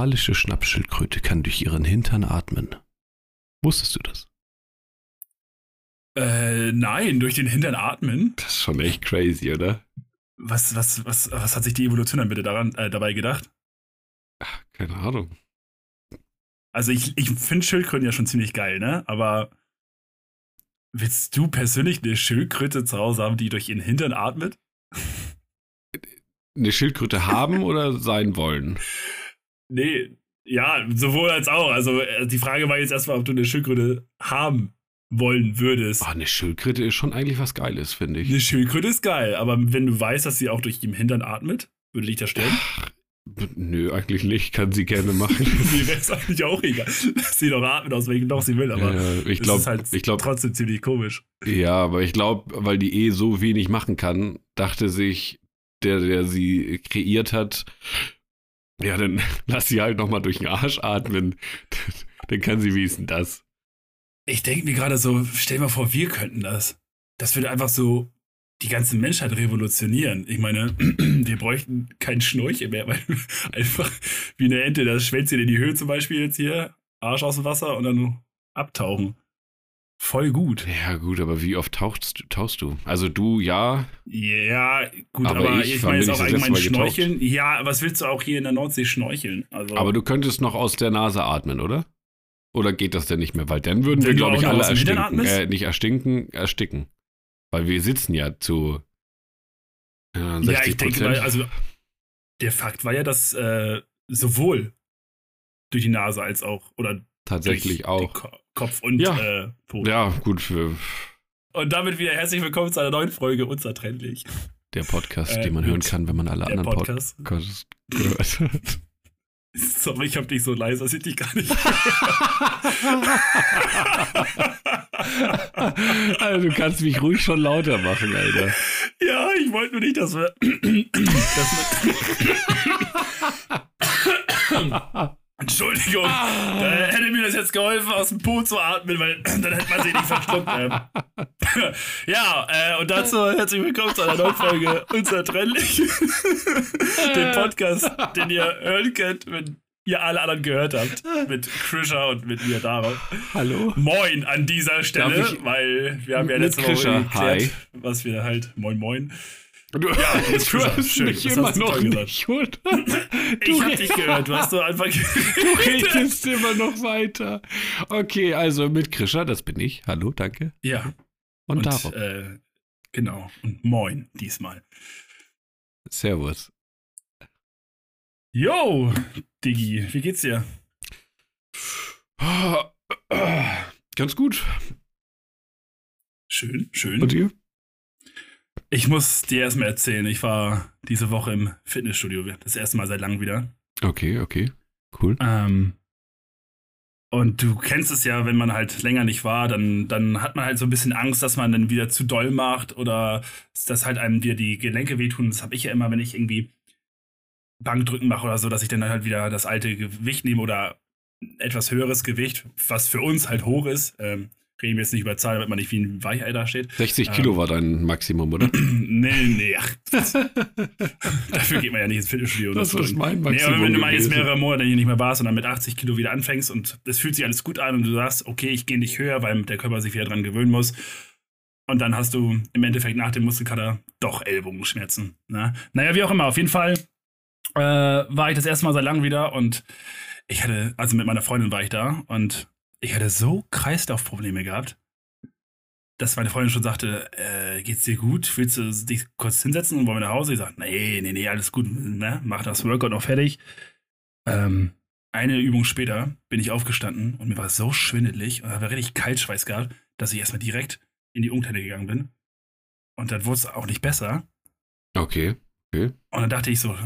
Australische Schnappschildkröte kann durch ihren Hintern atmen. Wusstest du das? Äh, nein, durch den Hintern atmen. Das ist schon echt crazy, oder? Was, was, was, was hat sich die Evolution dann bitte daran, äh, dabei gedacht? Ach, keine Ahnung. Also ich, ich finde Schildkröten ja schon ziemlich geil, ne? Aber willst du persönlich eine Schildkröte zu Hause haben, die durch ihren Hintern atmet? Eine Schildkröte haben oder sein wollen? Nee, ja, sowohl als auch. Also äh, die Frage war jetzt erstmal, ob du eine Schildkröte haben wollen würdest. Oh, eine Schildkröte ist schon eigentlich was Geiles, finde ich. Eine Schildkröte ist geil, aber wenn du weißt, dass sie auch durch ihren Hintern atmet, würde dich das stören? Nö, eigentlich nicht. Kann sie gerne machen. Mir wäre es eigentlich auch egal. Lass sie doch atmen, aus welchem Loch sie will, aber Ja, ich es glaube, ist halt ich glaube, trotzdem ziemlich komisch. ja, aber ich glaube, weil die eh so wenig machen kann, dachte sich der, der sie kreiert hat, ja, dann lass sie halt nochmal durch den Arsch atmen. Dann kann sie wenigstens das. Ich denke mir gerade so, stell dir mal vor, wir könnten das. Das würde einfach so die ganze Menschheit revolutionieren. Ich meine, wir bräuchten keinen Schnorchel mehr, weil einfach wie eine Ente, das schwänzt in die Höhe zum Beispiel jetzt hier, Arsch aus dem Wasser und dann abtauchen. Voll gut. Ja, gut, aber wie oft tauchst, tauchst du? Also du, ja. Ja, gut, Aber aber, ich, ich, meine jetzt ich auch allgemein Mal getaucht? schnorcheln. Ja, was willst du auch hier in der Nordsee schnorcheln? Also, Aber du könntest noch aus der Nase atmen, oder? Oder geht das denn nicht mehr? Weil dann würden wir, Wenn du glaube ich, alle erstinken. Äh, nicht erstinken, ersticken. Weil wir sitzen ja zu ja, 60 ja, ich denke mal, also der Fakt war ja, dass äh, sowohl durch die Nase als auch oder tatsächlich auch. Kopf und Ja. äh, Po. Ja, gut, Und damit wieder herzlich willkommen zu einer neuen Folge Unzertrennlich. der Podcast, Äh, den man hören kann, wenn man alle Der anderen Podcast. Podcasts gehört hat. Sorry, ich hab dich so leise, dass ich dich gar nicht. also du kannst mich ruhig schon lauter machen, Alter. ja, ich wollte nur nicht, dass wir. dass wir Entschuldigung, Ah. da hätte mir das jetzt geholfen, aus dem Po zu atmen, weil dann hätte man sie nicht verschluckt. Ähm. ja, äh, und dazu herzlich willkommen zu einer neuen Folge Unzertrennlich. Den Podcast, den ihr hören könnt, wenn ihr alle anderen gehört habt. Mit Krischer und mit mir darauf. Hallo? Moin an dieser Stelle, weil wir haben ja letzte Woche geklärt, hi. was wir halt, moin moin. Du, jetzt du Fischer, hast schön, mich immer du noch nicht, oder? Ich hab dich gehört, du hast so einfach Du redest immer noch weiter. Okay, also mit Krischer, das bin ich. Hallo, danke. Ja, Und, und, darauf. äh, genau, und moin diesmal. Servus. Yo, Diggi, wie geht's dir? Ganz gut. Schön, schön. Und ihr? Ich muss dir erstmal erzählen, ich war diese Woche im Fitnessstudio, das erste Mal seit langem wieder. Okay, okay. Cool. Ähm, und du kennst es ja, wenn man halt länger nicht war, dann, dann hat man halt so ein bisschen Angst, dass man dann wieder zu doll macht oder dass halt einem wieder die Gelenke wehtun. Das habe ich ja immer, wenn ich irgendwie Bankdrücken mache oder so, dass ich dann halt wieder das alte Gewicht nehme oder etwas höheres Gewicht, was für uns halt hoch ist. Ähm, reden wir jetzt nicht über Zahlen, damit man nicht wie ein Weichei da steht. 60 Ähm. Kilo war dein Maximum, oder? nee, nee, ach, dafür geht man ja nicht ins Fitnessstudio. Das ist so. mein Nee, Maximum aber wenn du mal jetzt mehrere Monate hier nicht mehr warst und dann mit 80 Kilo wieder anfängst und es fühlt sich alles gut an und du sagst, okay, ich gehe nicht höher, weil der Körper sich wieder dran gewöhnen muss. Und dann hast du im Endeffekt nach dem Muskelkater doch Ellbogenschmerzen. Ne? Naja, wie auch immer, auf jeden Fall äh, war ich das erste Mal seit langem wieder und ich hatte, also mit meiner Freundin war ich da und ich hatte so Kreislaufprobleme gehabt, dass meine Freundin schon sagte, äh, geht's dir gut? Willst du dich kurz hinsetzen und wollen wir nach Hause? Ich sag, nee, nee, nee, alles gut, ne? Mach das Workout noch fertig. Ähm, eine Übung später bin ich aufgestanden und mir war so schwindelig und habe richtig Kaltschweiß gehabt, dass ich erstmal direkt in die Umkleide gegangen bin. Und dann wurde es auch nicht besser. Okay, Und dann dachte ich so,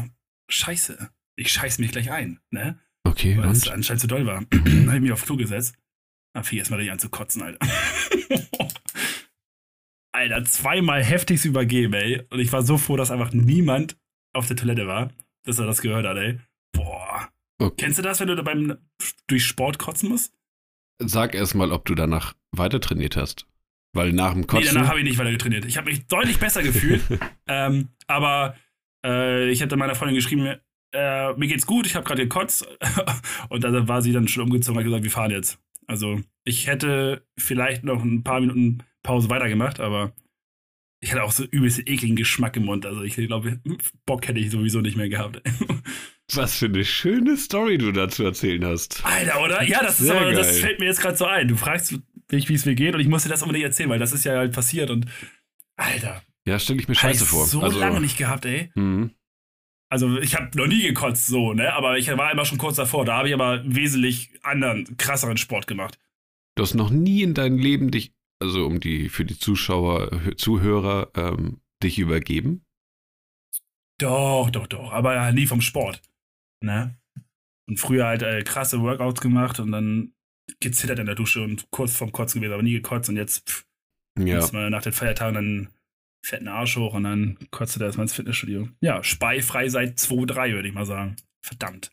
scheiße, ich scheiß mich gleich ein, ne? okay. Weil es anscheinend zu doll war. dann habe ich mich auf Klo gesetzt. Dann fing erstmal richtig an zu kotzen, Alter. Alter, zweimal heftigst übergeben, ey. Und ich war so froh, dass einfach niemand auf der Toilette war, dass er das gehört hat, ey. Boah. Okay. Kennst du das, wenn du da beim durch Sport kotzen musst? Sag erst mal, ob du danach weiter trainiert hast. Weil nach dem Nee, Kotzen. danach habe ich nicht weiter getrainiert. Ich habe mich deutlich besser gefühlt. ähm, aber äh, ich hatte meiner Freundin geschrieben, äh, mir geht's gut, ich habe gerade gekotzt. und dann war sie dann schon umgezogen und hat gesagt, wir fahren jetzt. Also ich hätte vielleicht noch ein paar Minuten Pause weitergemacht, aber ich hatte auch so übelst ekligen Geschmack im Mund. Also ich glaube, Bock hätte ich sowieso nicht mehr gehabt. Was für eine schöne Story du dazu erzählen hast. Alter, oder? Ja, das, ist aber, das fällt mir jetzt gerade so ein. Du fragst mich, wie es mir geht und ich musste das unbedingt erzählen, weil das ist ja halt passiert und Alter. Ja, stelle ich mir scheiße vor. so also, lange nicht gehabt, ey. Mhm. Also ich habe noch nie gekotzt so, ne? Aber ich war immer schon kurz davor. Da habe ich aber wesentlich anderen, krasseren Sport gemacht. Du hast noch nie in deinem Leben dich, also um die für die Zuschauer, Zuhörer, ähm, dich übergeben? Doch, doch, doch. Aber nie vom Sport. Ne? Und früher halt äh, krasse Workouts gemacht und dann gezittert in der Dusche und kurz vorm Kotzen gewesen, aber nie gekotzt und jetzt pff, ja. muss man nach den Feiertagen dann fetten Arsch hoch und dann kotzt er erstmal ins Fitnessstudio. Ja, speifrei seit 2-3, würde ich mal sagen. Verdammt.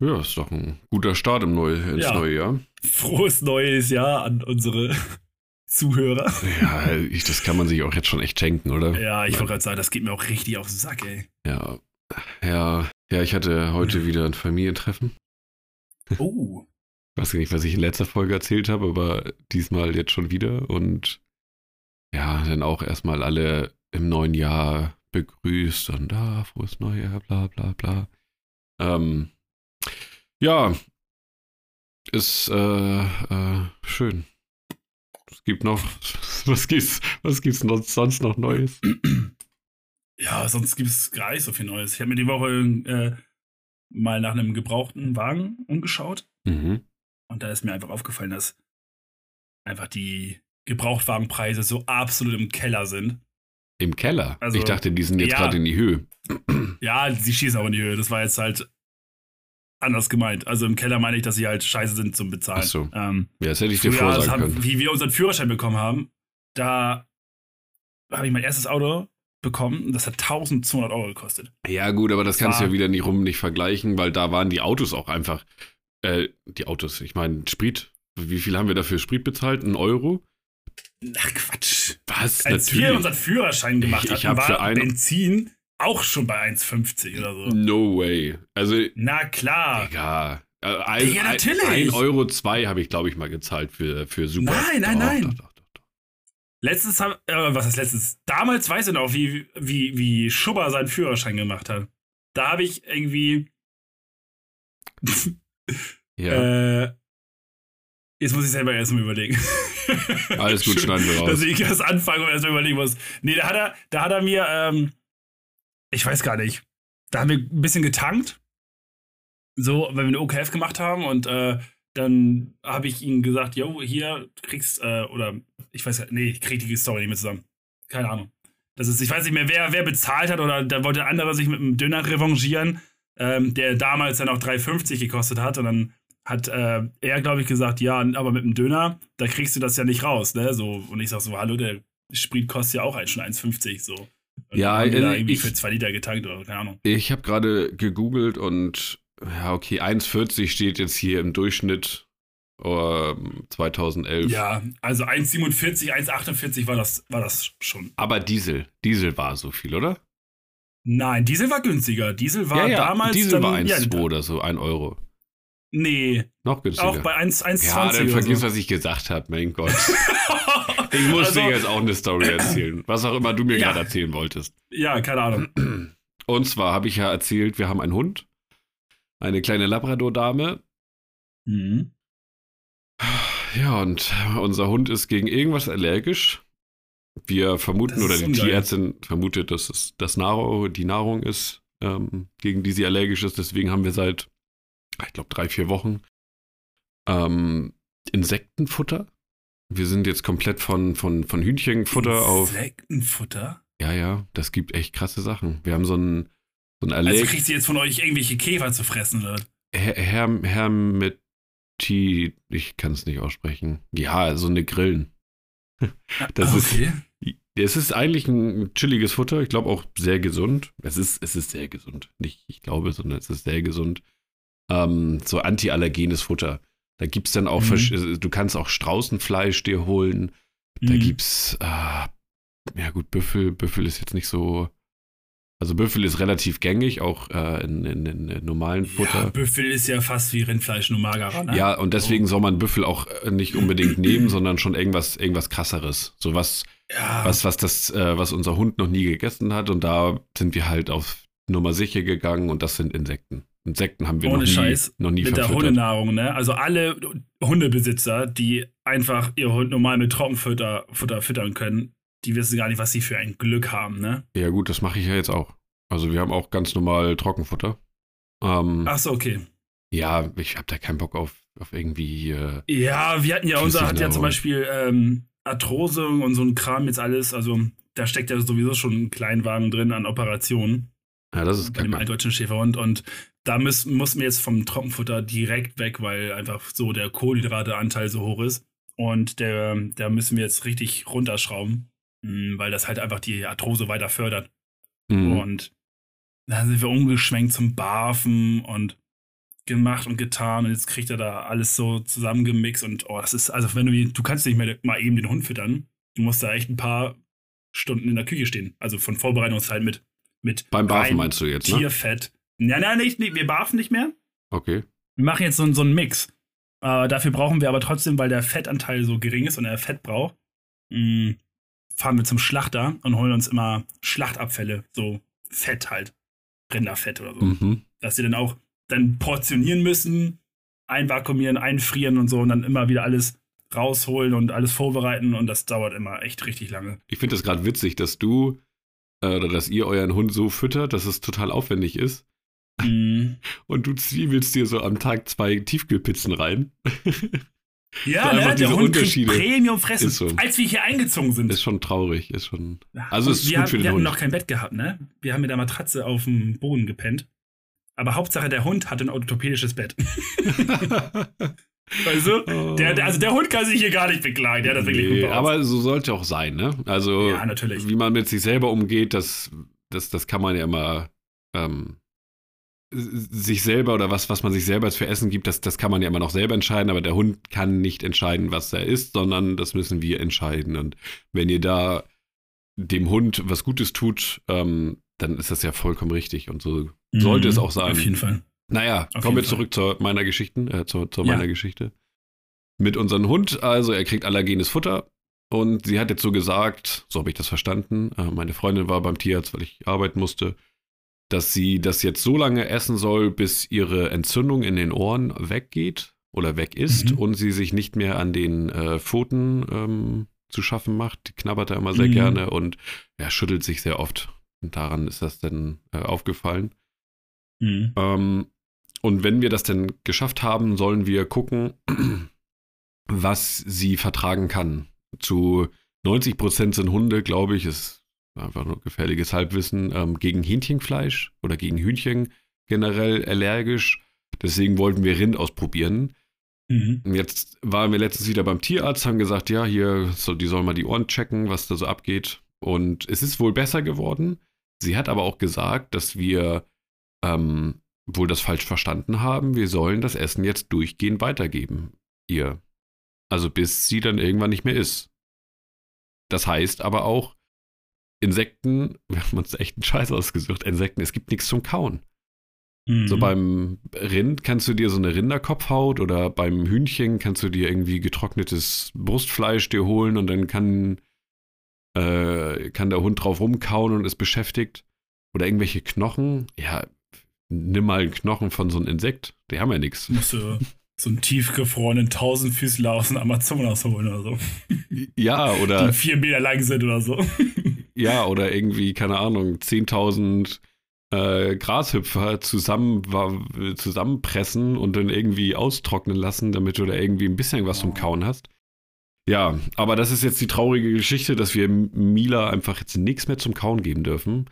Ja, ist doch ein guter Start im Neu ins ja. neue Jahr. Frohes neues Jahr an unsere Zuhörer. Ja, ich, das kann man sich auch jetzt schon echt schenken, oder? Ja, ich wollte gerade sagen, das geht mir auch richtig auf den Sack, ey. Ja, ja, ja, ich hatte heute wieder ein Familientreffen. Oh. Ich weiß nicht, was ich in letzter Folge erzählt habe, aber diesmal jetzt schon wieder. Und ja, dann auch erstmal alle im neuen Jahr begrüßt und da, ah, frohes Neujahr, bla bla bla. Ähm, ja, ist äh, äh, schön. Es gibt noch, was gibt's, was gibt's noch, sonst noch Neues? Ja, sonst gibt es gar nicht so viel Neues. Ich habe mir die Woche äh, mal nach einem gebrauchten Wagen umgeschaut. Mhm. Und da ist mir einfach aufgefallen, dass einfach die Gebrauchtwagenpreise so absolut im Keller sind. Im Keller? Also, ich dachte, die sind jetzt ja, gerade in die Höhe. Ja, sie schießen auch in die Höhe. Das war jetzt halt anders gemeint. Also im Keller meine ich, dass sie halt scheiße sind zum Bezahlen. Ach so. Ähm, ja, das hätte ich dir vorsagen haben, können. Wie wir unseren Führerschein bekommen haben, da habe ich mein erstes Auto bekommen. Das hat 1200 Euro gekostet. Ja, gut, aber das, das kannst du ja wieder nicht rum nicht vergleichen, weil da waren die Autos auch einfach, äh, die Autos, ich meine, Sprit. Wie viel haben wir dafür Sprit bezahlt? Ein Euro? Ach Quatsch. Was? Als Natürlich. wir unseren Führerschein gemacht hatten, war Benzin auch schon bei 1,50 oder so. No way. Also. Na klar. Egal. Äh, ein, Digga, natürlich. 1 Euro 2 habe ich, glaube ich, mal gezahlt für, für Super. Nein, nein, doch, nein. Doch, doch, Letztens haben, äh, was ist letztens? Damals weiß ich noch, wie, wie, wie Schubber seinen Führerschein gemacht hat. Da habe ich irgendwie. ja. Äh, Jetzt muss ich selber erstmal überlegen. Alles gut, schneiden wir raus. Dass ich erst anfange und erstmal überlegen muss. Nee, da hat er, da hat er mir, ähm, ich weiß gar nicht, da haben wir ein bisschen getankt. So, weil wir eine OKF gemacht haben und äh, dann habe ich ihm gesagt, yo, hier kriegst, äh, oder ich weiß nee, ich krieg die Story nicht mehr zusammen. Keine Ahnung. Das ist, ich weiß nicht mehr, wer, wer bezahlt hat oder da wollte ein anderer sich mit einem Döner revanchieren, ähm, der damals dann auch 3,50 gekostet hat und dann hat äh, er, glaube ich, gesagt, ja, aber mit dem Döner, da kriegst du das ja nicht raus, ne? So, und ich sag so, hallo, der Sprit kostet ja auch schon 1,50 so. Und ja, äh, irgendwie ich, für zwei Liter getankt oder keine Ahnung. Ich habe gerade gegoogelt und ja, okay, 1,40 steht jetzt hier im Durchschnitt uh, 2011. Ja, also 1,47, 1,48 war das, war das schon. Aber Diesel, Diesel war so viel, oder? Nein, Diesel war günstiger. Diesel war ja, ja, damals. Diesel dann, war 1,2 ja, oder so, 1 Euro. Nee. Noch günstiger. Auch bei 1,20. Ja, dann vergiss, so. was ich gesagt habe, mein Gott. ich muss also, dir jetzt auch eine Story erzählen. Was auch immer du mir ja. gerade erzählen wolltest. Ja, keine Ahnung. Und zwar habe ich ja erzählt, wir haben einen Hund. Eine kleine Labrador-Dame. Mhm. Ja, und unser Hund ist gegen irgendwas allergisch. Wir vermuten, oder die Tierärztin vermutet, dass es das Nahrung, die Nahrung ist, ähm, gegen die sie allergisch ist. Deswegen haben wir seit ich glaube, drei, vier Wochen. Ähm, Insektenfutter. Wir sind jetzt komplett von, von, von Hühnchenfutter auf. Insektenfutter? Ja, ja, das gibt echt krasse Sachen. Wir haben so ein, so ein Allerg Also kriegt sie jetzt von euch irgendwelche Käfer zu fressen, oder? Herr mit T, ich kann es nicht aussprechen. Ja, so eine Grillen. Das okay. ist, es ist eigentlich ein chilliges Futter. Ich glaube auch sehr gesund. Es ist, es ist sehr gesund. Nicht, ich glaube, sondern es ist sehr gesund ähm, so antiallergenes Futter. Da gibt es dann auch, mhm. du kannst auch Straußenfleisch dir holen. Da mhm. gibt's, äh, ja gut, Büffel, Büffel ist jetzt nicht so, Also Büffel ist relativ gängig, auch äh, in, in, in, normalen Futter. Ja, Büffel ist ja fast wie Rindfleisch, nur magerer, ne? Ja, und deswegen soll man Büffel auch äh, nicht unbedingt nehmen, sondern schon irgendwas, irgendwas krasseres. So was, ja. was, was das, äh, was unser Hund noch nie gegessen hat. Und da sind wir halt auf Nummer sicher gegangen und das sind Insekten. Insekten haben wir Ohne noch, Scheiß, nie, noch nie mit verfüttert. der Hundenahrung, ne? Also alle Hundebesitzer, die einfach ihr Hund normal mit Trockenfutter Futter füttern können, die wissen gar nicht, was sie für ein Glück haben, ne? Ja, gut, das mache ich ja jetzt auch. Also wir haben auch ganz normal Trockenfutter. Ähm, Ach so, okay. Ja, ich habe da keinen Bock auf, auf irgendwie. Äh, ja, wir hatten ja, unser hat ja zum Beispiel ähm, Arthrose und so ein Kram jetzt alles. Also da steckt ja sowieso schon ein Kleinwagen drin an Operationen. Ja, das ist Bei dem altdeutschen Schäferhund. Und da müssen, mussten wir jetzt vom Trockenfutter direkt weg, weil einfach so der Kohlenhydrateanteil so hoch ist. Und der, da müssen wir jetzt richtig runterschrauben. Mm, weil das halt einfach die Arthrose weiter fördert. Mhm. Und dann sind wir umgeschwenkt zum Barfen und gemacht und getan und jetzt kriegt er da alles so zusammengemixt und oh, das ist, also wenn du, du kannst nicht mehr mal eben den Hund füttern, du musst da echt ein paar Stunden in der Küche stehen, also von Vorbereitungszeit mit, mit Beim Barfen meinst du jetzt, ne? Tierfett. Nein, nein, nicht, nicht, wir barfen nicht mehr. Okay. Wir machen jetzt so, so einen Mix. Äh, dafür brauchen wir aber trotzdem, weil der Fettanteil so gering ist und er Fett braucht, mh, mm, fahren wir zum Schlachter und holen uns immer Schlachtabfälle, so Fett halt. Rinderfett oder so. Mhm. Dass sie dann auch dann portionieren müssen, einvakuumieren, einfrieren und so und dann immer wieder alles rausholen und alles vorbereiten und das dauert immer echt richtig lange. Ich finde es gerade witzig, dass du äh, oder dass ihr euren Hund so füttert, dass es total aufwendig ist. Mm. Und du zwiebelst dir so am Tag zwei Tiefkühlpizzen rein. Ja, ne, der Hund kriegt Premium fressen, so. als wir hier eingezogen sind. Ist schon traurig, ist schon. Also ist wir, gut für den wir Hund. Wir hatten noch kein Bett gehabt, ne? Wir haben mit der Matratze auf dem Boden gepennt. Aber Hauptsache der Hund hat ein orthopädisches Bett. weißt du? Oh. Der, der, also der Hund kann sich hier gar nicht beklagen. Der hat das wirklich nee, gut Aber so sollte auch sein, ne? Also ja, natürlich. wie man mit sich selber umgeht, das, das, das kann man ja immer ähm, sich selber oder was, was man sich selber für Essen gibt, das, das kann man ja immer noch selber entscheiden, aber der Hund kann nicht entscheiden, was er isst, sondern das müssen wir entscheiden. Und wenn ihr da dem Hund was Gutes tut, ähm, dann ist das ja vollkommen richtig und so mhm, sollte es auch sein. Auf jeden Fall. Naja, auf kommen wir zurück zu meiner Geschichte, äh, zu, zu ja. meiner Geschichte. Mit unserem Hund, also er kriegt allergenes Futter und sie hat jetzt so gesagt, so habe ich das verstanden, äh, meine Freundin war beim Tierarzt, weil ich arbeiten musste, dass sie das jetzt so lange essen soll, bis ihre Entzündung in den Ohren weggeht oder weg ist mhm. und sie sich nicht mehr an den äh, Pfoten ähm, zu schaffen macht. Die knabbert da immer sehr mhm. gerne und ja, schüttelt sich sehr oft. Und daran ist das dann äh, aufgefallen. Mhm. Ähm, und wenn wir das denn geschafft haben, sollen wir gucken, was sie vertragen kann. Zu 90 Prozent sind Hunde, glaube ich, ist einfach nur gefährliches Halbwissen, ähm, gegen Hähnchenfleisch oder gegen Hühnchen generell allergisch. Deswegen wollten wir Rind ausprobieren. Mhm. Jetzt waren wir letztens wieder beim Tierarzt, haben gesagt, ja, hier, so, die sollen mal die Ohren checken, was da so abgeht. Und es ist wohl besser geworden. Sie hat aber auch gesagt, dass wir ähm, wohl das falsch verstanden haben. Wir sollen das Essen jetzt durchgehend weitergeben. Ihr. Also bis sie dann irgendwann nicht mehr ist. Das heißt aber auch, Insekten, wir haben uns echt einen Scheiß ausgesucht, Insekten, es gibt nichts zum Kauen. Mhm. So beim Rind kannst du dir so eine Rinderkopfhaut oder beim Hühnchen kannst du dir irgendwie getrocknetes Brustfleisch dir holen und dann kann, äh, kann der Hund drauf rumkauen und ist beschäftigt. Oder irgendwelche Knochen. Ja, nimm mal einen Knochen von so einem Insekt, die haben ja nichts. Musst du so einen tiefgefrorenen Tausendfüßler aus dem Amazonas holen oder so. Ja, oder. Die vier Meter lang sind oder so. Ja, oder irgendwie, keine Ahnung, 10.000 äh, Grashüpfer zusammen, zusammenpressen und dann irgendwie austrocknen lassen, damit du da irgendwie ein bisschen was zum Kauen hast. Ja, aber das ist jetzt die traurige Geschichte, dass wir Mila einfach jetzt nichts mehr zum Kauen geben dürfen.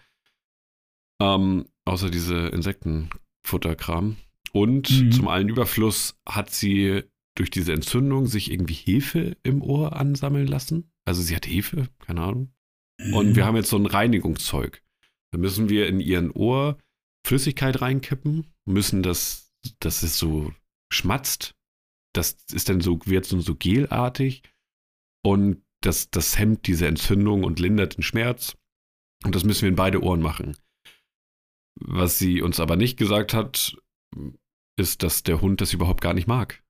Ähm, außer diese Insektenfutterkram. Und mhm. zum allen Überfluss hat sie durch diese Entzündung sich irgendwie Hefe im Ohr ansammeln lassen. Also sie hat Hefe, keine Ahnung. Und wir mhm. haben jetzt so ein Reinigungszeug. Da müssen wir in ihren Ohr Flüssigkeit reinkippen, müssen das, dass es so schmatzt. Das ist dann so, wird so, so gelartig. Und das, das hemmt diese Entzündung und lindert den Schmerz. Und das müssen wir in beide Ohren machen. Was sie uns aber nicht gesagt hat, ist, dass der Hund das überhaupt gar nicht mag.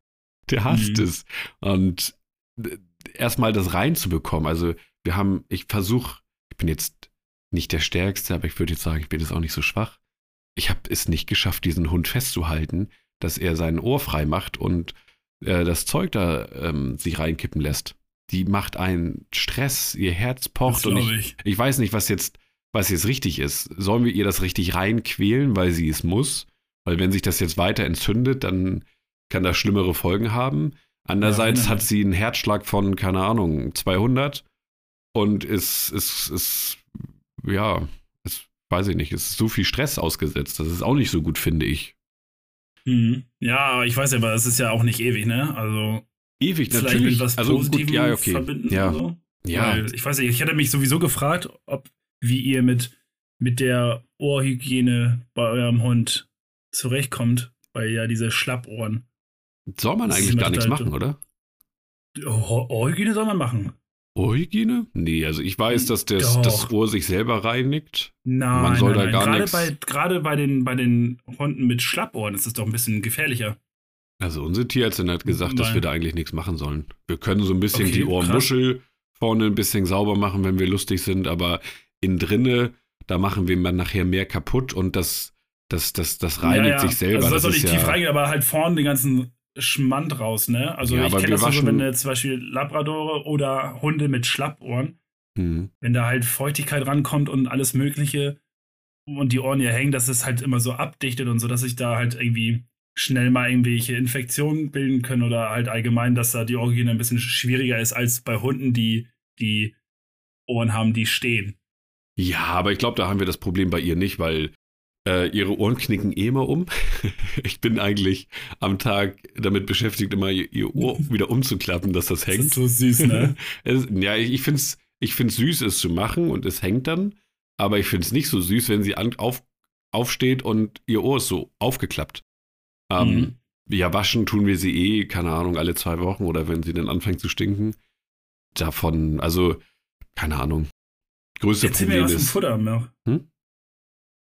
Der hasst Mhm. es. Und äh, erstmal das reinzubekommen. Also wir haben, ich versuche, ich bin jetzt nicht der Stärkste, aber ich würde jetzt sagen, ich bin jetzt auch nicht so schwach. Ich habe es nicht geschafft, diesen Hund festzuhalten, dass er sein Ohr frei macht und äh, das Zeug da ähm, sich reinkippen lässt. Die macht einen Stress, ihr Herz Das pocht und ich, ich. ich weiß nicht, was jetzt, was jetzt richtig ist. Sollen wir ihr das richtig reinquälen, weil sie es muss? Weil wenn sich das jetzt weiter entzündet, dann kann das schlimmere Folgen haben. Andererseits Ja, hat sie einen Herzschlag von, keine Ahnung, 200 und ist, ist, ist, ja, ist, weiß ich nicht, ist so viel Stress ausgesetzt. Das ist auch nicht so gut, finde ich. Mhm. Ja, ich weiß ja, aber es ist ja auch nicht ewig, ne? Also Ewig, vielleicht natürlich. mit was also Positivem gut, ja, okay. verbinden Ja, so. ja. Weil, ich weiß nicht, ich hätte mich sowieso gefragt, ob wie ihr mit, mit der Ohrhygiene bei eurem Hund zurechtkommt, weil ja diese Schlappohren. Soll man eigentlich gar nichts machen, oder? Ohr Ohrhygiene soll man machen. Ohrhygiene? Nee, also ich weiß, dass das, das Ohr sich selber reinigt. Nein, Man soll nein, da nein. gerade bei gerade bei den bei den Hunden mit Schlappohren ist es doch ein bisschen gefährlicher. Also unsere Tierärztin hat gesagt, dass Nein. wir da eigentlich nichts machen sollen. Wir können so ein bisschen Okay, die krass. Ohrmuschel vorne ein bisschen sauber machen, wenn wir lustig sind, aber innen drinne, da machen wir dann nachher mehr kaputt und das, das, das, das reinigt Ja, ja. sich selber. Also das das soll nicht ja, tief reingehen, aber halt vorne den ganzen Schmand raus, ne? Also Ja, ich kenne das so, waschen- wenn du zum Beispiel Labradore oder Hunde mit Schlappohren, Hm. wenn da halt Feuchtigkeit rankommt und alles Mögliche und die Ohren ja hängen, dass es halt immer so abdichtet und so, dass sich da halt irgendwie schnell mal irgendwelche Infektionen bilden können oder halt allgemein, dass da die Ohrhygiene ein bisschen schwieriger ist als bei Hunden, die die Ohren haben, die stehen. Ja, aber ich glaube, da haben wir das Problem bei ihr nicht, weil äh, ihre Ohren knicken eh immer um. ich bin eigentlich am Tag damit beschäftigt, immer ihr, ihr Ohr wieder umzuklappen, dass das Das hängt. ist so süß, ne? Es, ja, ich, ich finde es ich find's süß, es zu machen und es hängt dann. Aber ich finde es nicht so süß, wenn sie an, auf, aufsteht und ihr Ohr ist so aufgeklappt. Ähm, Mhm. Ja, waschen tun wir sie eh, keine Ahnung, alle zwei Wochen oder wenn sie dann anfängt zu stinken. Davon, also, keine Ahnung. Größte Erzähl mir Problem was vom ist. Futter, Mer. Hm?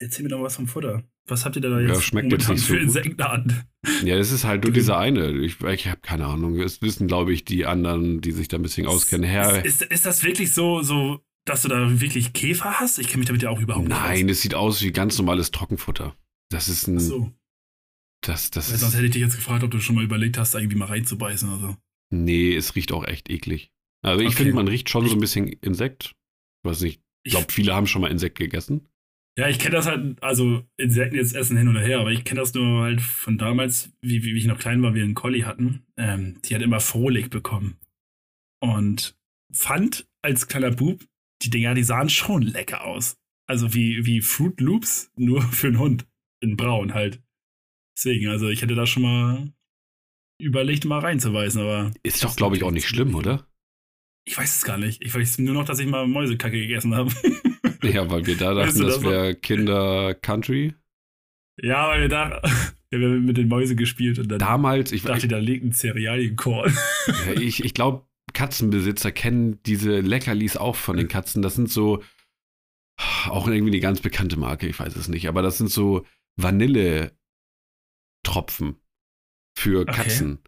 Erzähl mir doch was vom Futter. Was habt ihr da Ja, jetzt schmeckt jetzt nicht so für gut. Insektenarten? Ja, es ist halt nur dieser eine. Ich, ich habe keine Ahnung. Es wissen, glaube ich, die anderen, die sich da ein bisschen auskennen. Herr, Ist, ist, ist das wirklich so, so, dass du da wirklich Käfer hast? Ich kenne mich damit ja auch überhaupt nicht nein, es sieht aus wie ganz normales Trockenfutter. Das ist ein. aus. So. Das, das Weil sonst hätte ich dich jetzt gefragt, ob du schon mal überlegt hast, da irgendwie mal reinzubeißen oder so. nee, es riecht auch echt eklig. Also ich Okay. finde, man riecht schon so ein bisschen Insekt. Ich weiß nicht, ich Ich, glaube, viele haben schon mal Insekt gegessen. Ja, ich kenne das halt, also Insekten jetzt essen hin oder her, aber ich kenne das nur halt von damals, wie, wie, ich noch klein war, wir einen Collie hatten. Ähm, die hat immer Frohlig bekommen. Und fand als kleiner Bub, die Dinger, die sahen schon lecker aus. Also wie, wie Fruit Loops, nur für einen Hund. In braun halt. Deswegen, also ich hätte da schon mal überlegt, mal reinzuweisen, aber Ist doch, glaube ich, auch nicht schlimm, oder? Ich weiß es gar nicht. Ich weiß nur noch, dass ich mal Mäusekacke gegessen habe. Ja, weil wir da Weißt dachten, du das wäre Kinder-Country. ja, weil wir da wir haben mit den Mäusen gespielt und dann Damals, ich, dachte ich, da liegt ein Cerealienkorn. Ja, ich, ich glaube, Katzenbesitzer kennen diese Leckerlis auch von den Katzen. Das sind so, auch irgendwie eine ganz bekannte Marke, ich weiß es nicht, aber das sind so Vanille-Tropfen für Okay. Katzen.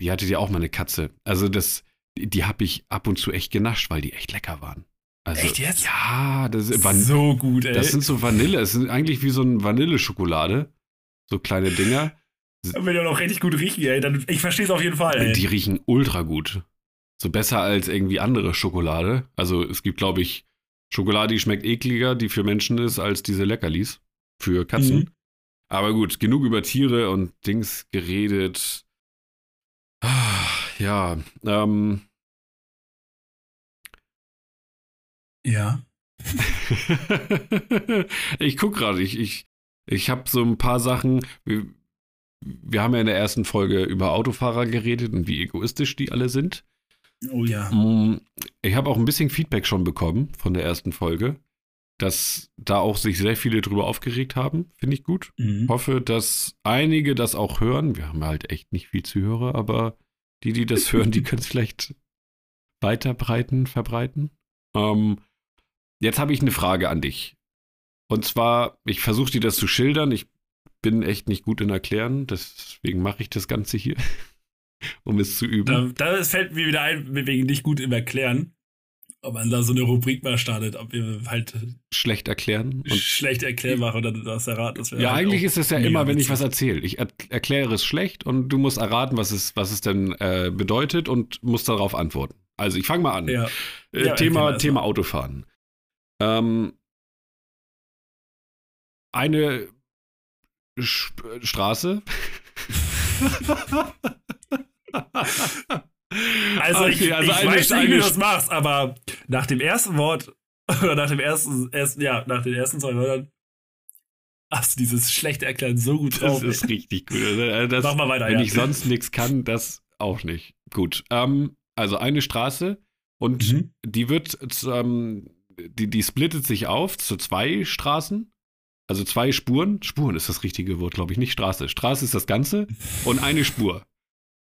Die hatte ja auch mal eine Katze. Also das, die, habe ich ab und zu echt genascht, weil die echt lecker waren. Also, Echt jetzt? Ja, das, ist Van so gut, ey. das sind so Vanille. Es sind eigentlich wie so ein Vanilleschokolade. So kleine Dinger. Wenn die auch noch richtig gut riechen, ey, dann ich verstehe es auf jeden Fall, ey. Die riechen ultra gut. So besser als irgendwie andere Schokolade. Also es gibt, glaube ich, Schokolade, die schmeckt ekliger, die für Menschen ist, als diese Leckerlis für Katzen. Mhm. Aber gut, genug über Tiere und Dings geredet. Ah, Ja, ähm, Ja. ich guck gerade, ich, ich, ich habe so ein paar Sachen. Wir, wir haben ja in der ersten Folge über Autofahrer geredet und wie egoistisch die alle sind. Oh ja. Mm, Ich habe auch ein bisschen Feedback schon bekommen von der ersten Folge, dass da auch sich sehr viele drüber aufgeregt haben. Finde ich gut. Mhm. Hoffe, dass einige das auch hören. Wir haben halt echt nicht viel Zuhörer, aber die, die das hören, die können es vielleicht weiterbreiten, verbreiten. Ähm, jetzt habe ich eine Frage an dich. Und zwar, ich versuche dir das zu schildern. Ich bin echt nicht gut in Erklären, deswegen mache ich das Ganze hier, um es zu üben. Da, da fällt mir wieder ein, wegen nicht gut im Erklären ob man da so eine Rubrik mal startet, ob wir halt schlecht erklären und schlecht erklären machen oder du das erraten. Das ja, halt eigentlich ist es ja immer, wenn ich was erzähle. Ich er erkläre es schlecht und du musst erraten, was es, was es denn äh, bedeutet und musst darauf antworten. Also ich fange mal an. Ja. Äh, ja, Thema, Thema Autofahren. Ähm, eine Sch Straße. Also okay, ich, also ich weiß nicht, wie du das machst, aber nach dem ersten Wort oder nach dem ersten, ersten ja, nach den ersten zwei Wörtern hast du dieses schlechte Erklären so gut drauf. Das ist richtig gut. Also, äh, das, Mach mal weiter, Wenn ja. ich sonst nichts kann, das auch nicht. Gut. Ähm, also eine Straße und mhm. die wird, ähm, die, die splittet sich auf zu zwei Straßen. Also zwei Spuren. Spuren ist das richtige Wort, glaube ich, nicht Straße. Straße ist das Ganze und eine Spur.